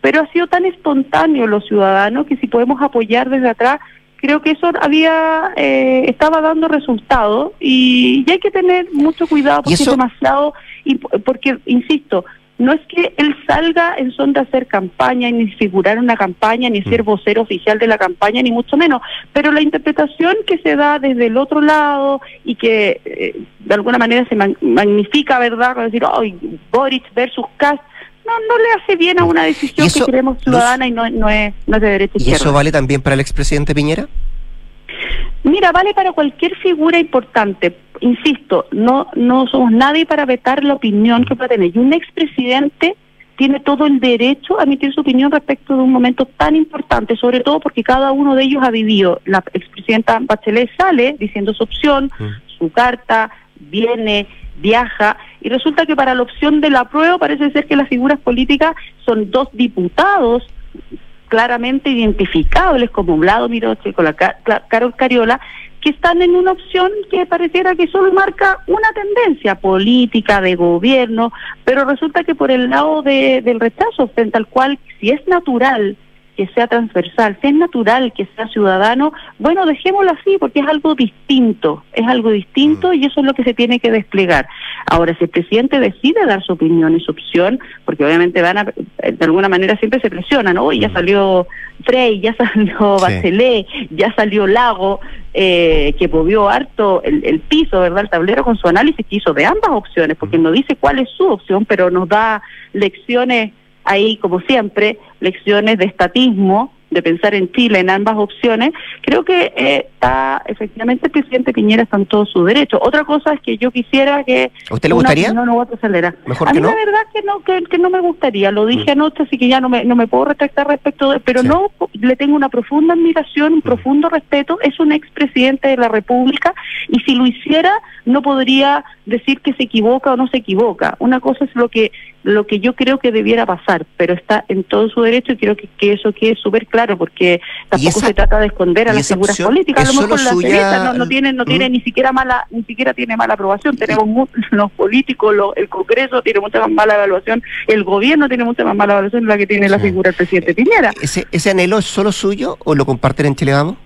pero ha sido tan espontáneo los ciudadanos que si podemos apoyar desde atrás, creo que eso había eh, estaba dando resultados y, y hay que tener mucho cuidado porque es demasiado imp- porque insisto no es que él salga en son de hacer campaña, ni figurar una campaña, ni ser vocero oficial de la campaña, ni mucho menos, pero la interpretación que se da desde el otro lado y que eh, de alguna manera se man- magnifica, ¿verdad? Con decir, ay, Boric versus Kass, no, no le hace bien a una decisión ¿Y eso, que queremos ciudadana y no, no, es, no es de derecha ¿Y izquierda. eso vale también para el expresidente Piñera? Mira, vale para cualquier figura importante. Insisto, no no somos nadie para vetar la opinión que pueda tener. Y un expresidente tiene todo el derecho a emitir su opinión respecto de un momento tan importante, sobre todo porque cada uno de ellos ha vivido. La expresidenta Bachelet sale diciendo su opción, su carta, viene, viaja, y resulta que para la opción de la prueba parece ser que las figuras políticas son dos diputados claramente identificables como Vlado Miroche con la Carol Cariola, que están en una opción que pareciera que solo marca una tendencia política, de gobierno, pero resulta que por el lado de, del rechazo, frente al cual, si es natural que sea transversal, si es natural que sea ciudadano, bueno, dejémoslo así porque es algo distinto, es algo distinto y eso es lo que se tiene que desplegar. Ahora, si el presidente decide dar su opinión y su opción, porque obviamente van a, de alguna manera siempre se presionan, ¿no? ya salió Frey, ya salió Bachelet, ya salió Lago, eh, que movió harto el, el, piso, ¿verdad? El tablero con su análisis que hizo de ambas opciones, porque no dice cuál es su opción, pero nos da lecciones ahí, como siempre, lecciones de estatismo, de pensar en Chile en ambas opciones, creo que eh, está efectivamente el presidente Piñera está en todo su derecho. Otra cosa es que yo quisiera que... usted le gustaría? No, no, acelera. Mejor a mí la verdad que no, que, no me gustaría. Lo dije Mm. anoche, así que ya no me, no me puedo retractar respecto de... Pero no, le tengo una profunda admiración, un profundo respeto. Es un expresidente de la República y si lo hiciera no podría decir que se equivoca o no se equivoca. Una cosa es lo que lo que yo creo que debiera pasar, pero está en todo su derecho y quiero que, que eso quede súper claro, porque tampoco esa- se trata de esconder a las figuras políticas. A lo mejor la suya, no, no tiene, no tiene ¿Mm? ni siquiera mala, ni siquiera tiene mala aprobación. Tenemos mu- los políticos, lo- el Congreso tiene mucha más mala evaluación, el gobierno tiene mucha más mala evaluación de la que tiene la figura del presidente Piñera. ¿Ese, ¿Ese anhelo es solo suyo o lo comparten en Chile Vamos?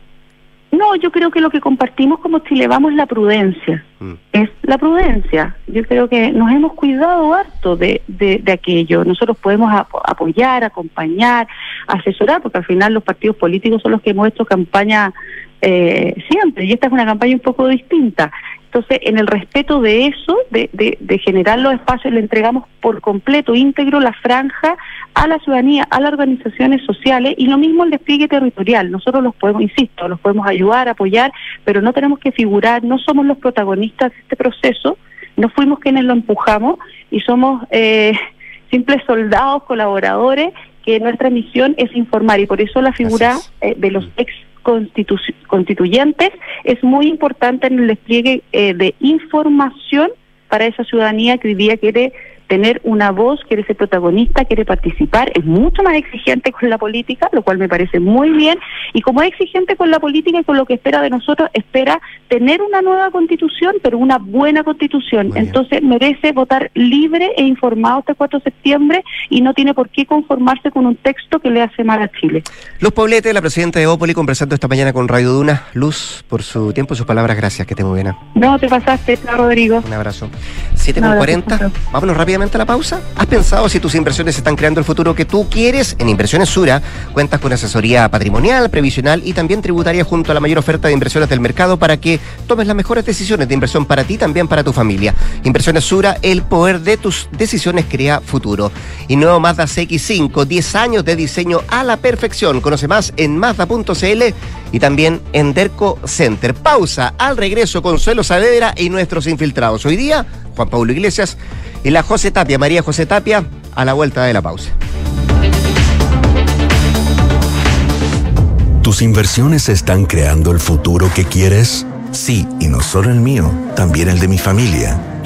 No, yo creo que lo que compartimos como Chile vamos es la prudencia. Mm. Es la prudencia. Yo creo que nos hemos cuidado harto de, de, de aquello. Nosotros podemos apo- apoyar, acompañar, asesorar, porque al final los partidos políticos son los que hemos hecho campaña eh, siempre, y esta es una campaña un poco distinta. Entonces, en el respeto de eso, de, de, de generar los espacios, le entregamos por completo, íntegro, la franja a la ciudadanía, a las organizaciones sociales y lo mismo el despliegue territorial. Nosotros los podemos, insisto, los podemos ayudar, apoyar, pero no tenemos que figurar, no somos los protagonistas de este proceso, no fuimos quienes lo empujamos y somos eh, simples soldados, colaboradores, que nuestra misión es informar y por eso la figura eh, de los ex constitu- constituyentes es muy importante en el despliegue eh, de información para esa ciudadanía que hoy día quiere tener una voz, quiere ser protagonista, quiere participar, es mucho más exigente con la política, lo cual me parece muy bien, y como es exigente con la política y con lo que espera de nosotros, espera tener una nueva constitución, pero una buena constitución. Entonces merece votar libre e informado este 4 de septiembre y no tiene por qué conformarse con un texto que le hace mal a Chile. Luz Poblete, la presidenta de Ópoli, conversando esta mañana con Radio Duna. Luz, por su tiempo y sus palabras, gracias, que esté muy bien. No, te pasaste, Rodrigo. Un abrazo. 7 con 40. Rápidamente a la pausa. ¿Has pensado si tus inversiones están creando el futuro que tú quieres? En Inversiones Sura cuentas con asesoría patrimonial, previsional y también tributaria junto a la mayor oferta de inversiones del mercado para que tomes las mejores decisiones de inversión para ti y también para tu familia. Inversiones Sura, el poder de tus decisiones crea futuro. Y nuevo Mazda CX5, 10 años de diseño a la perfección. Conoce más en Mazda.cl y también en Derco Center. Pausa al regreso Consuelo Saavedra y nuestros infiltrados. Hoy día, Juan Pablo Iglesias y la José Tapia, María José Tapia, a la vuelta de la pausa. ¿Tus inversiones están creando el futuro que quieres? Sí, y no solo el mío, también el de mi familia.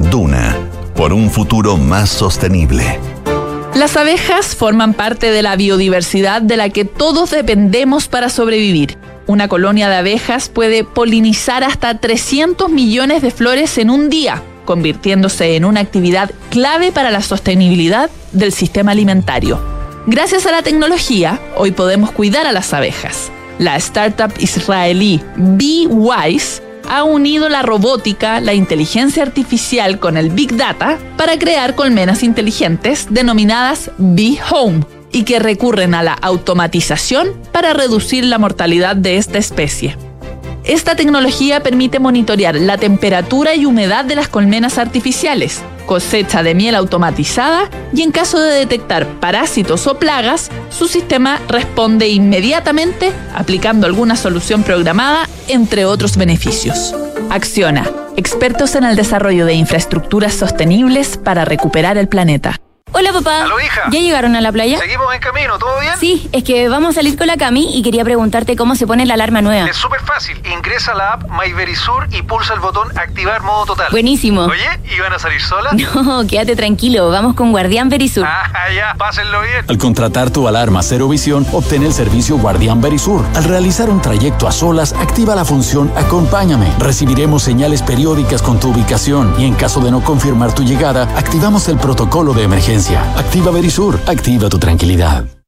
Duna, por un futuro más sostenible. Las abejas forman parte de la biodiversidad de la que todos dependemos para sobrevivir. Una colonia de abejas puede polinizar hasta 300 millones de flores en un día, convirtiéndose en una actividad clave para la sostenibilidad del sistema alimentario. Gracias a la tecnología, hoy podemos cuidar a las abejas. La startup israelí BeeWise ha unido la robótica, la inteligencia artificial con el Big Data para crear colmenas inteligentes denominadas Bee Home. y que recurren a la automatización para reducir la mortalidad de esta especie. Esta tecnología permite monitorear la temperatura y humedad de las colmenas artificiales, cosecha de miel automatizada y en caso de detectar parásitos o plagas, su sistema responde inmediatamente aplicando alguna solución programada, entre otros beneficios. Acciona, expertos en el desarrollo de infraestructuras sostenibles para recuperar el planeta. Hola papá. ¿Aló, hija? ¿Ya llegaron a la playa? Seguimos en camino, ¿todo bien? Sí, es que vamos a salir con la Cami y quería preguntarte cómo se pone la alarma nueva. Es súper fácil. Ingresa a la app MyVerisur y pulsa el botón activar modo total. Buenísimo. Oye, ¿y van a salir solas? No, quédate tranquilo, vamos con Guardián Verisur. Ah, ya, pásenlo bien. Al contratar tu alarma Cero Visión, obtén el servicio Guardián Verisur. Al realizar un trayecto a solas, activa la función Acompáñame. Recibiremos señales periódicas con tu ubicación y en caso de no confirmar tu llegada, activamos el protocolo de emergencia. Activa Verisur, activa tu tranquilidad.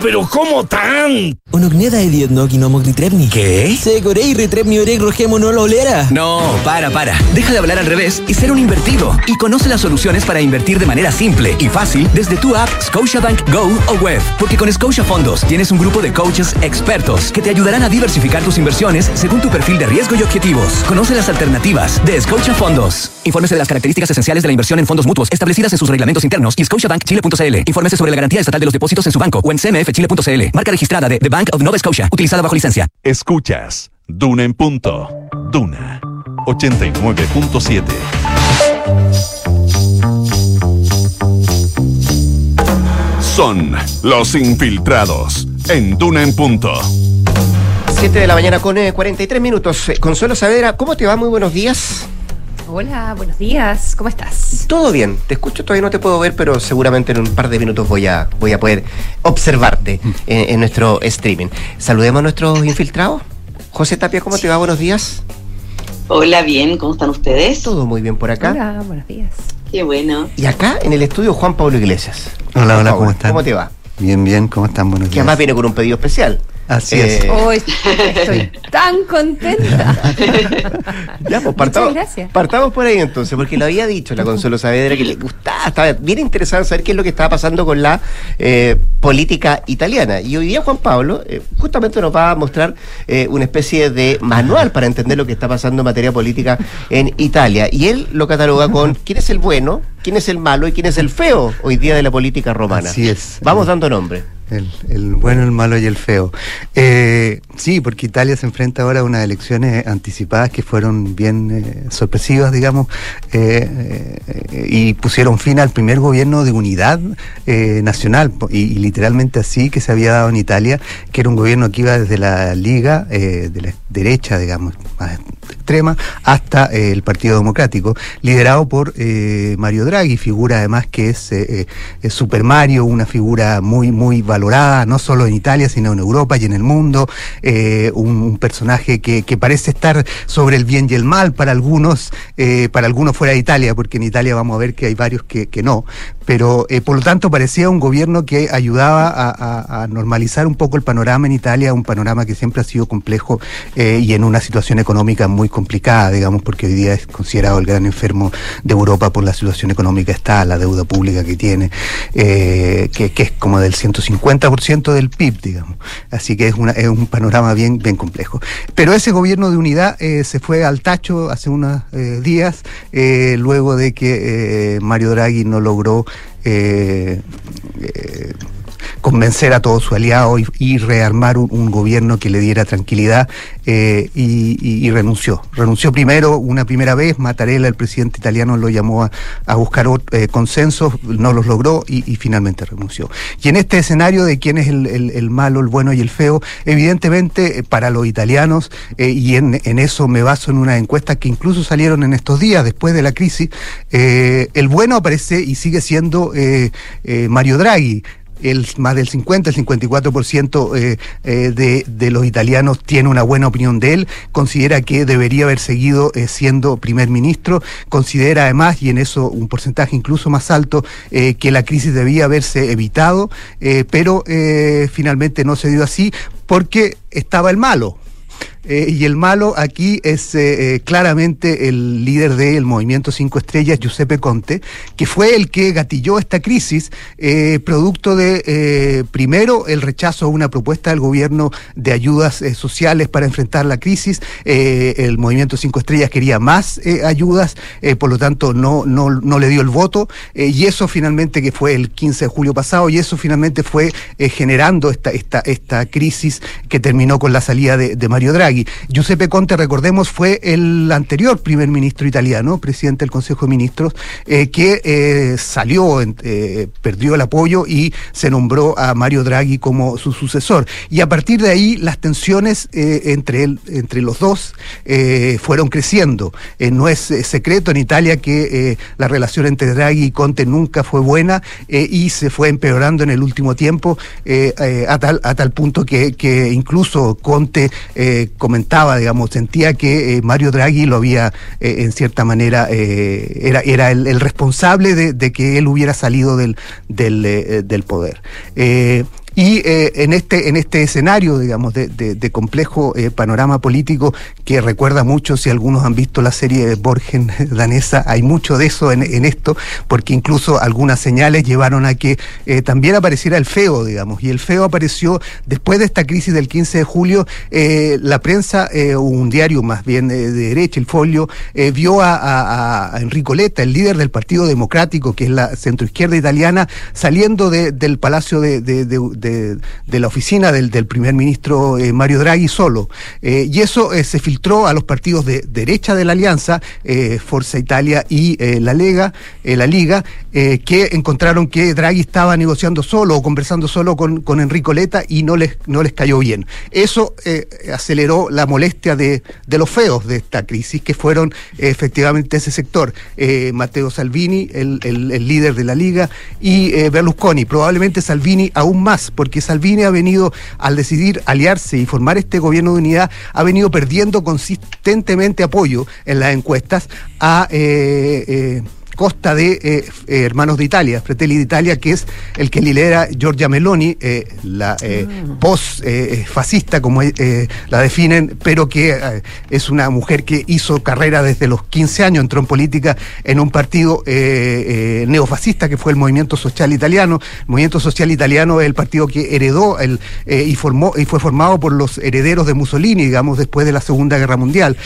pero ¿cómo tan? Y nomognitrepni. ¿Qué? Segorei retrepni oreg rogemo no lolera. No, para, para. Deja de hablar al revés y ser un invertido. Y conoce las soluciones para invertir de manera simple y fácil desde tu app Scotiabank Go o web. Porque con Scotia Fondos tienes un grupo de coaches expertos que te ayudarán a diversificar tus inversiones según tu perfil de riesgo y objetivos. Conoce las alternativas de Scotia Fondos. Infórmese de las características esenciales de la inversión en fondos mutuos establecidas en sus reglamentos internos y scotiabankchile.cl. Infórmese sobre la garantía estatal de los depósitos en su banco o en cmfchile.cl. Marca registrada de The Bank of Nova Scotia, utilizada bajo licencia. Escuchas Duna en punto. Duna 89.7. Son los infiltrados en Duna en punto. 7 de la mañana con eh, 43 minutos. Eh, Consuelo Saavedra, ¿cómo te va? Muy buenos días. Hola, buenos días. ¿Cómo estás? Todo bien, te escucho, todavía no te puedo ver, pero seguramente en un par de minutos voy a, voy a poder observarte en, en nuestro streaming. Saludemos a nuestros infiltrados. José Tapia, ¿cómo te va? Buenos días. Hola, bien, ¿cómo están ustedes? Todo muy bien por acá. Hola, buenos días. Qué bueno. Y acá en el estudio Juan Pablo Iglesias. Hola, hola, ¿cómo están? ¿Cómo te va? Bien, bien, ¿cómo están? Buenos Que días. además viene con un pedido especial. Así Eh, es. Hoy estoy tan contenta. Ya, pues partamos, gracias. partamos por ahí entonces, porque lo había dicho la Consuelo Saavedra que le gustaba, estaba bien interesada en saber qué es lo que estaba pasando con la eh, política italiana. Y hoy día Juan Pablo eh, justamente nos va a mostrar eh, una especie de manual para entender lo que está pasando en materia política en Italia. Y él lo cataloga con quién es el bueno, quién es el malo y quién es el feo hoy día de la política romana. Así es. Vamos dando nombre. El, bueno, el malo y el feo. Eh, sí, porque Italia se enfrenta ahora a unas elecciones anticipadas que fueron bien eh, sorpresivas, digamos, eh, y pusieron fin al primer gobierno de unidad nacional, y, literalmente así que se había dado en Italia, que era un gobierno que iba desde la Liga, de la derecha, digamos, más extrema, hasta el Partido Democrático, liderado por Mario Draghi, figura además que es, es Super Mario, una figura muy, muy valorada, no solo en Italia, sino en Europa y en el mundo, eh, un, personaje que, parece estar sobre el bien y el mal para algunos, eh, para algunos fuera de Italia, porque en Italia vamos a ver que hay varios que, no, pero eh, por lo tanto parecía un gobierno que ayudaba a, normalizar un poco el panorama en Italia, un panorama que siempre ha sido complejo y en una situación económica muy complicada, digamos, porque hoy día es considerado el gran enfermo de Europa por la situación económica. Está, la deuda pública que tiene, que es como del 150% del PIB, digamos. Así que es, una, es un panorama bien, bien complejo. Pero ese gobierno de unidad eh, se fue al tacho hace unos eh, días, eh, luego de que Mario Draghi no logró convencer a todos sus aliados y, rearmar un, gobierno que le diera tranquilidad eh, y, renunció. Renunció primero, una primera vez, Mattarella, el presidente italiano, lo llamó a, buscar eh, consensos, no los logró y, finalmente renunció. Y en este escenario de quién es el, malo, el bueno y el feo, evidentemente eh, para los italianos, y en, en eso me baso en unas encuestas que incluso salieron en estos días después de la crisis, el bueno aparece y sigue siendo Mario Draghi. El más del 50, el 54% eh, eh, de, los italianos tiene una buena opinión de él, considera que debería haber seguido eh, siendo primer ministro, considera además, y en eso un porcentaje incluso más alto, eh, que la crisis debía haberse evitado, pero finalmente no se dio así porque estaba el malo. Eh, y el malo aquí es eh, eh, claramente el líder del movimiento Cinco Estrellas, Giuseppe Conte, que fue el que gatilló esta crisis, producto de, primero, el rechazo a una propuesta del gobierno de ayudas sociales para enfrentar la crisis. El movimiento Cinco Estrellas quería más ayudas, por lo tanto no, no, no le dio el voto, y eso finalmente, que fue el 15 de julio pasado, y eso finalmente fue generando esta, esta, esta crisis que terminó con la salida de Mario Draghi. Giuseppe Conte, recordemos, fue el anterior primer ministro italiano, presidente del Consejo de Ministros, eh, que eh, salió, eh, perdió el apoyo y se nombró a Mario Draghi como su sucesor. Y a partir de ahí las tensiones entre, entre los dos fueron creciendo. No es secreto en Italia que la relación entre Draghi y Conte nunca fue buena y se fue empeorando en el último tiempo a, tal, punto que, incluso Conte comentaba, digamos, sentía que eh, Mario Draghi lo había, eh, en cierta manera, eh, era, era el, responsable de, que él hubiera salido del, del poder. Y eh, en este en este escenario, digamos, de, de- de complejo eh, panorama político que recuerda mucho, si algunos han visto la serie Borgen danesa, hay mucho de eso en, en esto, porque incluso algunas señales llevaron a que eh, también apareciera el feo, digamos, y el feo apareció después de esta crisis del 15 de julio, eh, la prensa, eh, un diario más bien eh, de derecha, el Folio, eh, vio a, a- a Enrico Letta, el líder del Partido Democrático, que es la centroizquierda italiana, saliendo de- del palacio de, de- de- de- la oficina del, primer ministro eh, Mario Draghi solo. Eh, y eso eh, se filtró a los partidos de derecha de la alianza, Forza Italia y la Lega, la Liga, que encontraron que Draghi estaba negociando solo o conversando solo con, con Enrico Letta y no les, no les cayó bien. Eso aceleró la molestia de, de los feos de esta crisis, que fueron efectivamente ese sector. Matteo Salvini, el, el- el líder de la Liga, y Berlusconi. Probablemente Salvini aún más, porque Salvini ha venido, al decidir aliarse y formar este gobierno de unidad, ha venido perdiendo consistentemente apoyo en las encuestas a... eh, eh, costa de eh, eh, Hermanos de Italia, Fratelli d'Italia, que es el que lidera Giorgia Meloni, eh, la eh, post-fascista, como la definen, pero que es una mujer que hizo carrera desde los 15 años, entró en política en un partido neofascista que fue el Movimiento Social Italiano. El Movimiento Social Italiano es el partido que heredó el, y, formó, y fue formado por los herederos de Mussolini, digamos, después de la Segunda Guerra Mundial.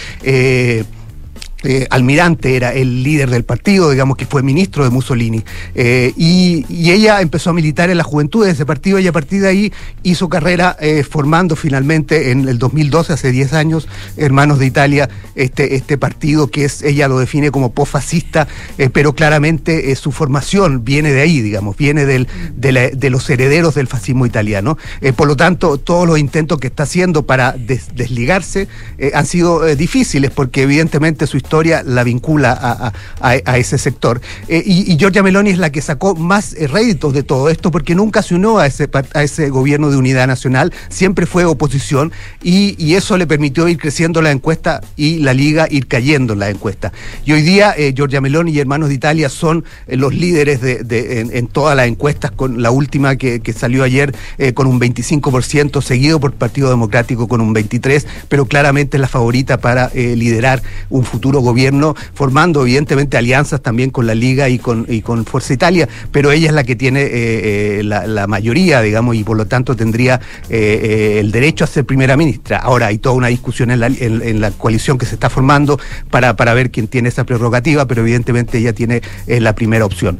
Eh, Almirante era el líder del partido, digamos que fue ministro de Mussolini, eh, y, ella empezó a militar en la juventud de ese partido y a partir de ahí hizo carrera eh, formando finalmente en el 2012, hace 10 años, Hermanos de Italia, este, este partido que es, ella lo define como posfascista, pero claramente su formación viene de ahí, digamos, viene del, de, los herederos del fascismo italiano. Por lo tanto, todos los intentos que está haciendo para des- desligarse han sido difíciles porque evidentemente su historia la vincula a, a- a- ese sector. Eh, y, Giorgia Meloni es la que sacó más eh, réditos de todo esto porque nunca se unió a ese, a ese gobierno de unidad nacional, siempre fue oposición y, y eso le permitió ir creciendo la encuesta y la liga ir cayendo en la encuesta. Y hoy día eh, Giorgia Meloni y Hermanos de Italia son los líderes de, en, todas las encuestas, con la última que, que salió ayer con un 25%, seguido por Partido Democrático con un 23%, pero claramente es la favorita para liderar un futuro gobierno, formando evidentemente alianzas también con la Liga y con, y con Fuerza Italia, pero ella es la que tiene eh, eh, la, mayoría, digamos, y por lo tanto tendría eh, el derecho a ser primera ministra. Ahora hay toda una discusión en la, en- la coalición que se está formando para, para ver quién tiene esa prerrogativa, pero evidentemente ella tiene la primera opción.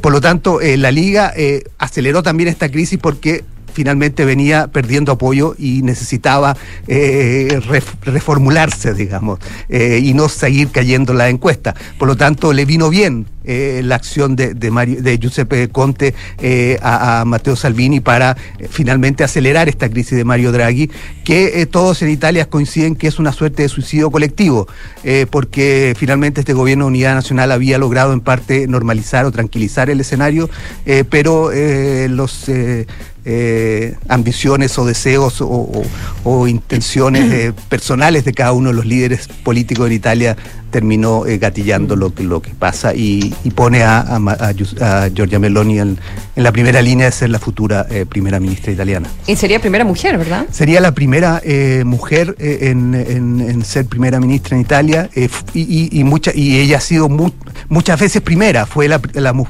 Por lo tanto, la Liga aceleró también esta crisis porque finalmente venía perdiendo apoyo y necesitaba eh, ref- reformularse, digamos, eh, y no seguir cayendo en la encuesta. Por lo tanto, le vino bien eh, la acción de, Mario- de Giuseppe Conte a, Matteo Salvini para finalmente acelerar esta crisis de Mario Draghi, que todos en Italia coinciden que es una suerte de suicidio colectivo, porque finalmente este gobierno de unidad nacional había logrado en parte normalizar o tranquilizar el escenario, pero los eh, ambiciones o deseos o, o- o intenciones eh, personales de cada uno de los líderes políticos en Italia terminó eh, gatillando lo que, lo que pasa y, y pone a, Giorgia Meloni en, en la primera línea de ser la futura primera ministra italiana. Y sería primera mujer, ¿verdad? Sería la primera mujer en, en- en ser primera ministra en Italia y, y- y mucha- y ella ha sido mu- muchas veces primera. Fue la,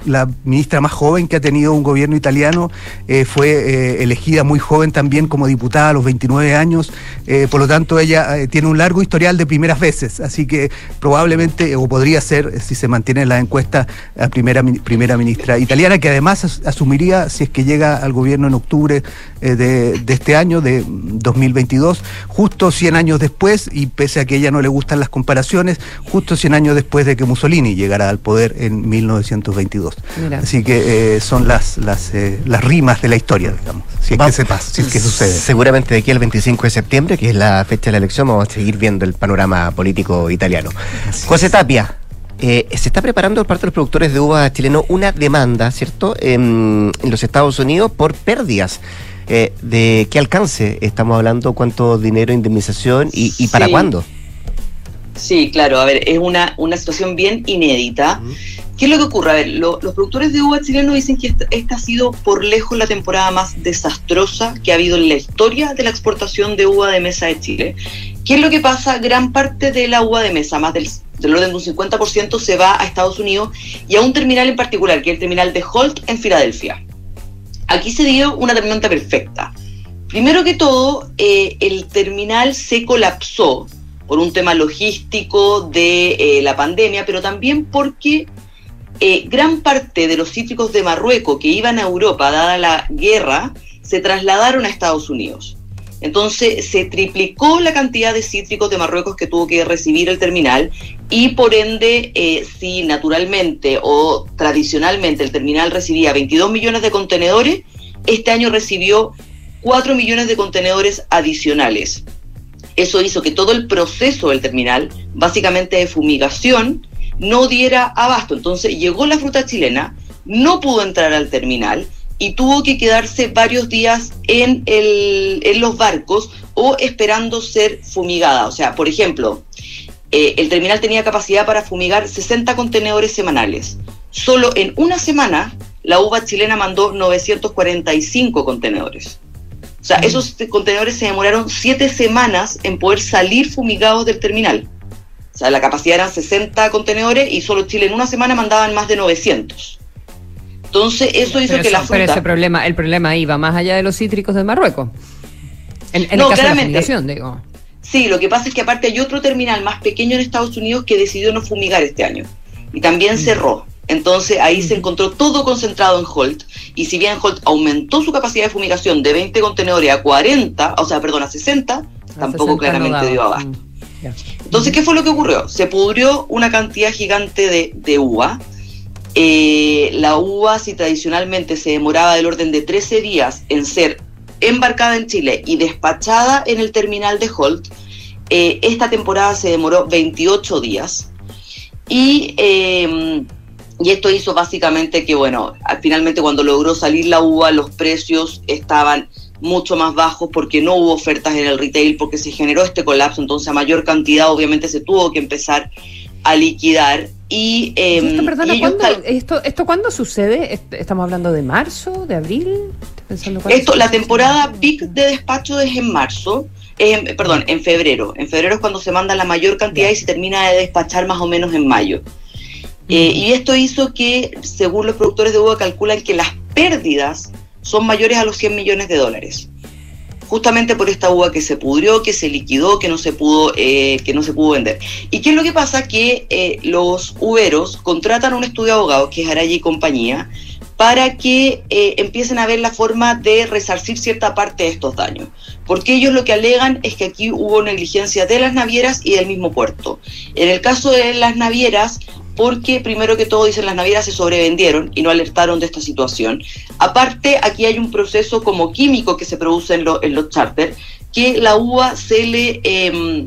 la ministra más joven que ha tenido un gobierno italiano. eh, eh, elegida muy joven también como diputada a los 29 años. eh, por lo tanto, ella eh, tiene un largo historial de primeras veces. Así que probablemente, o podría ser, si se mantiene en la encuesta, la primera, primera ministra italiana, que además as- asumiría, si es que llega al gobierno en octubre eh, de, de este año, de mm, 2022, justo 100 años después, y pese a que a ella no le gustan las comparaciones, justo 100 años después de que Mussolini llegara al poder en 1922. Mira. Así que eh, son las, las, eh, las rimas de la historia, digamos, si es que se pasa, si es que sucede. Seguramente de aquí al 25 de septiembre, que es la fecha de la elección, vamos a seguir viendo el panorama político italiano. José Tapia, eh, se está preparando por parte de los productores de uva chileno una demanda, ¿cierto?, en, en los Estados Unidos por pérdidas. Eh, ¿De qué alcance estamos hablando? ¿Cuánto dinero, indemnización y, y para Sí. cuándo? Sí, claro, a ver, es una, una situación bien inédita. ¿Qué es lo que ocurre? A ver, lo- los productores de uva chilenos dicen que esta, esta ha sido por lejos la temporada más desastrosa que ha habido en la historia de la exportación de uva de mesa de Chile. ¿Qué es lo que pasa? Gran parte de la uva de mesa, más del, del orden de un 50%, se va a Estados Unidos y a un terminal en particular, que es el terminal de Holt en Filadelfia. Aquí se dio una tormenta perfecta. Primero que todo, eh, el terminal se colapsó por un tema logístico de eh, la pandemia, pero también porque eh, gran parte de los cítricos de Marruecos que iban a Europa, dada la guerra, se trasladaron a Estados Unidos. Entonces se triplicó la cantidad de cítricos de Marruecos que tuvo que recibir el terminal y por ende, eh, si naturalmente o tradicionalmente el terminal recibía 22 millones de contenedores, este año recibió 4 millones de contenedores adicionales. Eso hizo que todo el proceso del terminal, básicamente de fumigación, no diera abasto. Entonces llegó la fruta chilena, no pudo entrar al terminal y tuvo que quedarse varios días en, el- en los barcos o esperando ser fumigada. O sea, por ejemplo, eh, el terminal tenía capacidad para fumigar 60 contenedores semanales. Solo en una semana, la uva chilena mandó 945 contenedores. O sea, esos contenedores se demoraron siete semanas en poder salir fumigados del terminal. O sea, la capacidad eran 60 contenedores y solo Chile en una semana mandaban más de 900. Entonces, eso hizo Pero, que la eso- pero fruta... ese problema, el problema va más allá de los cítricos de Marruecos. En, en No, el caso claramente. de la digo. Sí, lo que pasa es que aparte hay otro terminal más pequeño en Estados Unidos que decidió no fumigar este año y también cerró. Entonces ahí se encontró todo concentrado en Holt y si bien Holt aumentó su capacidad de fumigación de 20 contenedores a 40, o sea, perdón, a 60, tampoco 60 no claramente dio abasto. Mm. Entonces, ¿qué fue lo que ocurrió? Se pudrió una cantidad gigante de, de uva. Eh, la uva, si tradicionalmente se demoraba del orden de 13 días en ser embarcada en Chile y despachada en el terminal de Holt, eh, esta temporada se demoró 28 días. Y, eh, y esto hizo básicamente que, bueno, al- finalmente cuando logró salir la uva, los precios estaban mucho más bajos porque no hubo ofertas en el retail, porque se generó este colapso, entonces a mayor cantidad obviamente se tuvo que empezar a liquidar. Y, eh, ¿Y esto, perdona, y ¿cuándo, esto, ¿esto cuándo sucede? Est- ¿Estamos hablando de marzo, de abril? Esto, la temporada peak de despacho es en marzo, en- perdón, en febrero. En febrero es cuando se manda la mayor cantidad y se termina de despachar más o menos en mayo. Eh, y esto hizo que, según los productores de uva, calculan que las pérdidas son mayores a los 100 millones de dólares. Justamente por esta uva que se pudrió, que se liquidó, que no se pudo, eh, que no se pudo vender. ¿Y qué es lo que pasa? Que eh, los uveros contratan a un estudio de abogados, que es Araya y compañía, para que eh, empiecen a ver la forma de resarcir cierta parte de estos daños. Porque ellos lo que alegan es que aquí hubo negligencia de las navieras y del mismo puerto. En el caso de las navieras, porque primero que todo dicen las navieras se sobrevendieron y no alertaron de esta situación. Aparte, aquí hay un proceso como químico que se produce en, en los charters, que la uva se le em,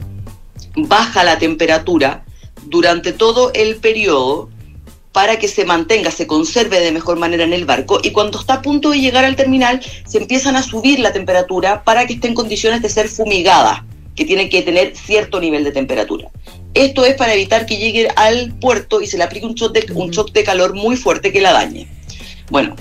baja la temperatura durante todo el periodo para que se mantenga, se conserve de mejor manera en el barco y cuando está a punto de llegar al terminal se empiezan a subir la temperatura para que esté en condiciones de ser fumigada, que tiene que tener cierto nivel de temperatura. Esto es para evitar que llegue al puerto y se le aplique un shock de, un shock de calor muy fuerte que la dañe. Bueno,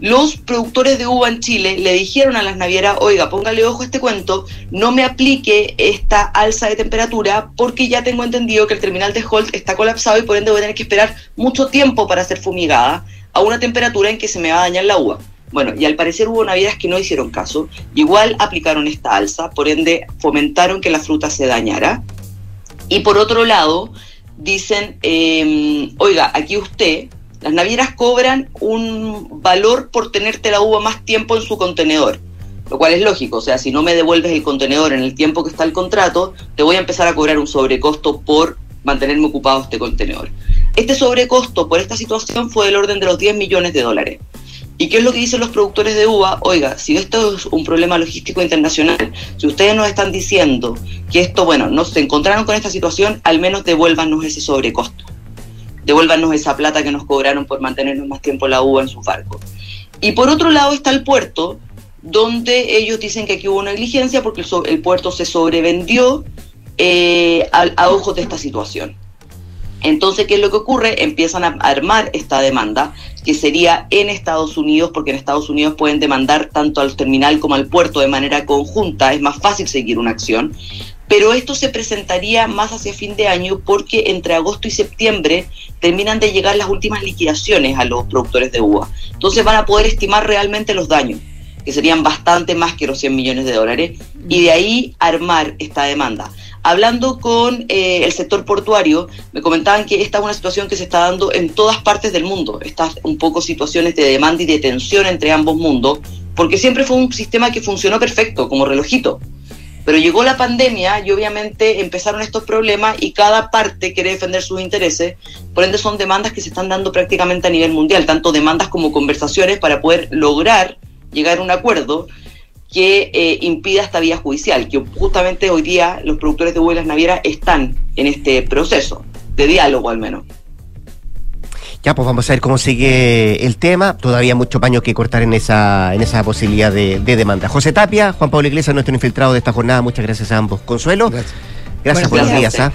los productores de uva en Chile le dijeron a las navieras, oiga, póngale ojo a este cuento, no me aplique esta alza de temperatura porque ya tengo entendido que el terminal de Holt está colapsado y por ende voy a tener que esperar mucho tiempo para ser fumigada a una temperatura en que se me va a dañar la uva. Bueno, y al parecer hubo navieras que no hicieron caso, igual aplicaron esta alza, por ende fomentaron que la fruta se dañara. Y por otro lado, dicen, eh, oiga, aquí usted, las navieras cobran un valor por tenerte la uva más tiempo en su contenedor, lo cual es lógico, o sea, si no me devuelves el contenedor en el tiempo que está el contrato, te voy a empezar a cobrar un sobrecosto por mantenerme ocupado este contenedor. Este sobrecosto por esta situación fue del orden de los 10 millones de dólares. ¿Y qué es lo que dicen los productores de uva? Oiga, si esto es un problema logístico internacional, si ustedes nos están diciendo que esto, bueno, no se encontraron con esta situación, al menos devuélvanos ese sobrecosto. Devuélvanos esa plata que nos cobraron por mantenernos más tiempo la uva en sus barcos. Y por otro lado está el puerto, donde ellos dicen que aquí hubo negligencia porque el, puerto se sobrevendió eh, a ojos de esta situación. Entonces, ¿qué es lo que ocurre? Empiezan a armar esta demanda, que sería en Estados Unidos, porque en Estados Unidos pueden demandar tanto al terminal como al puerto de manera conjunta, es más fácil seguir una acción. Pero esto se presentaría más hacia fin de año porque entre agosto y septiembre terminan de llegar las últimas liquidaciones a los productores de uva. Entonces van a poder estimar realmente los daños, que serían bastante más que los 100 millones de dólares, y de ahí armar esta demanda. Hablando con eh, el sector portuario, me comentaban que esta es una situación que se está dando en todas partes del mundo. Estas un poco situaciones de demanda y de tensión entre ambos mundos, porque siempre fue un sistema que funcionó perfecto, como relojito. Pero llegó la pandemia y obviamente empezaron estos problemas y cada parte quiere defender sus intereses. Por ende son demandas que se están dando prácticamente a nivel mundial, tanto demandas como conversaciones para poder lograr llegar a un acuerdo que eh, impida esta vía judicial, que justamente hoy día los productores de vuelas navieras están en este proceso, de diálogo al menos. Ya, pues vamos a ver cómo sigue el tema. Todavía mucho paño que cortar en esa, en esa posibilidad de, de demanda. José Tapia, Juan Pablo Iglesias, nuestro infiltrado de esta jornada. Muchas gracias a ambos. Consuelo. Gracias. Buenos buenos días. días. ¿ah?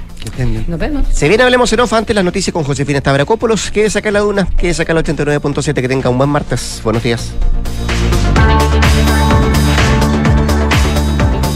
Nos vemos. Se viene Hablemos en Off antes las noticias con Josefina Stavrakopoulos. Que saca la una, que saca la 89.7. Que tenga un buen martes. Buenos días.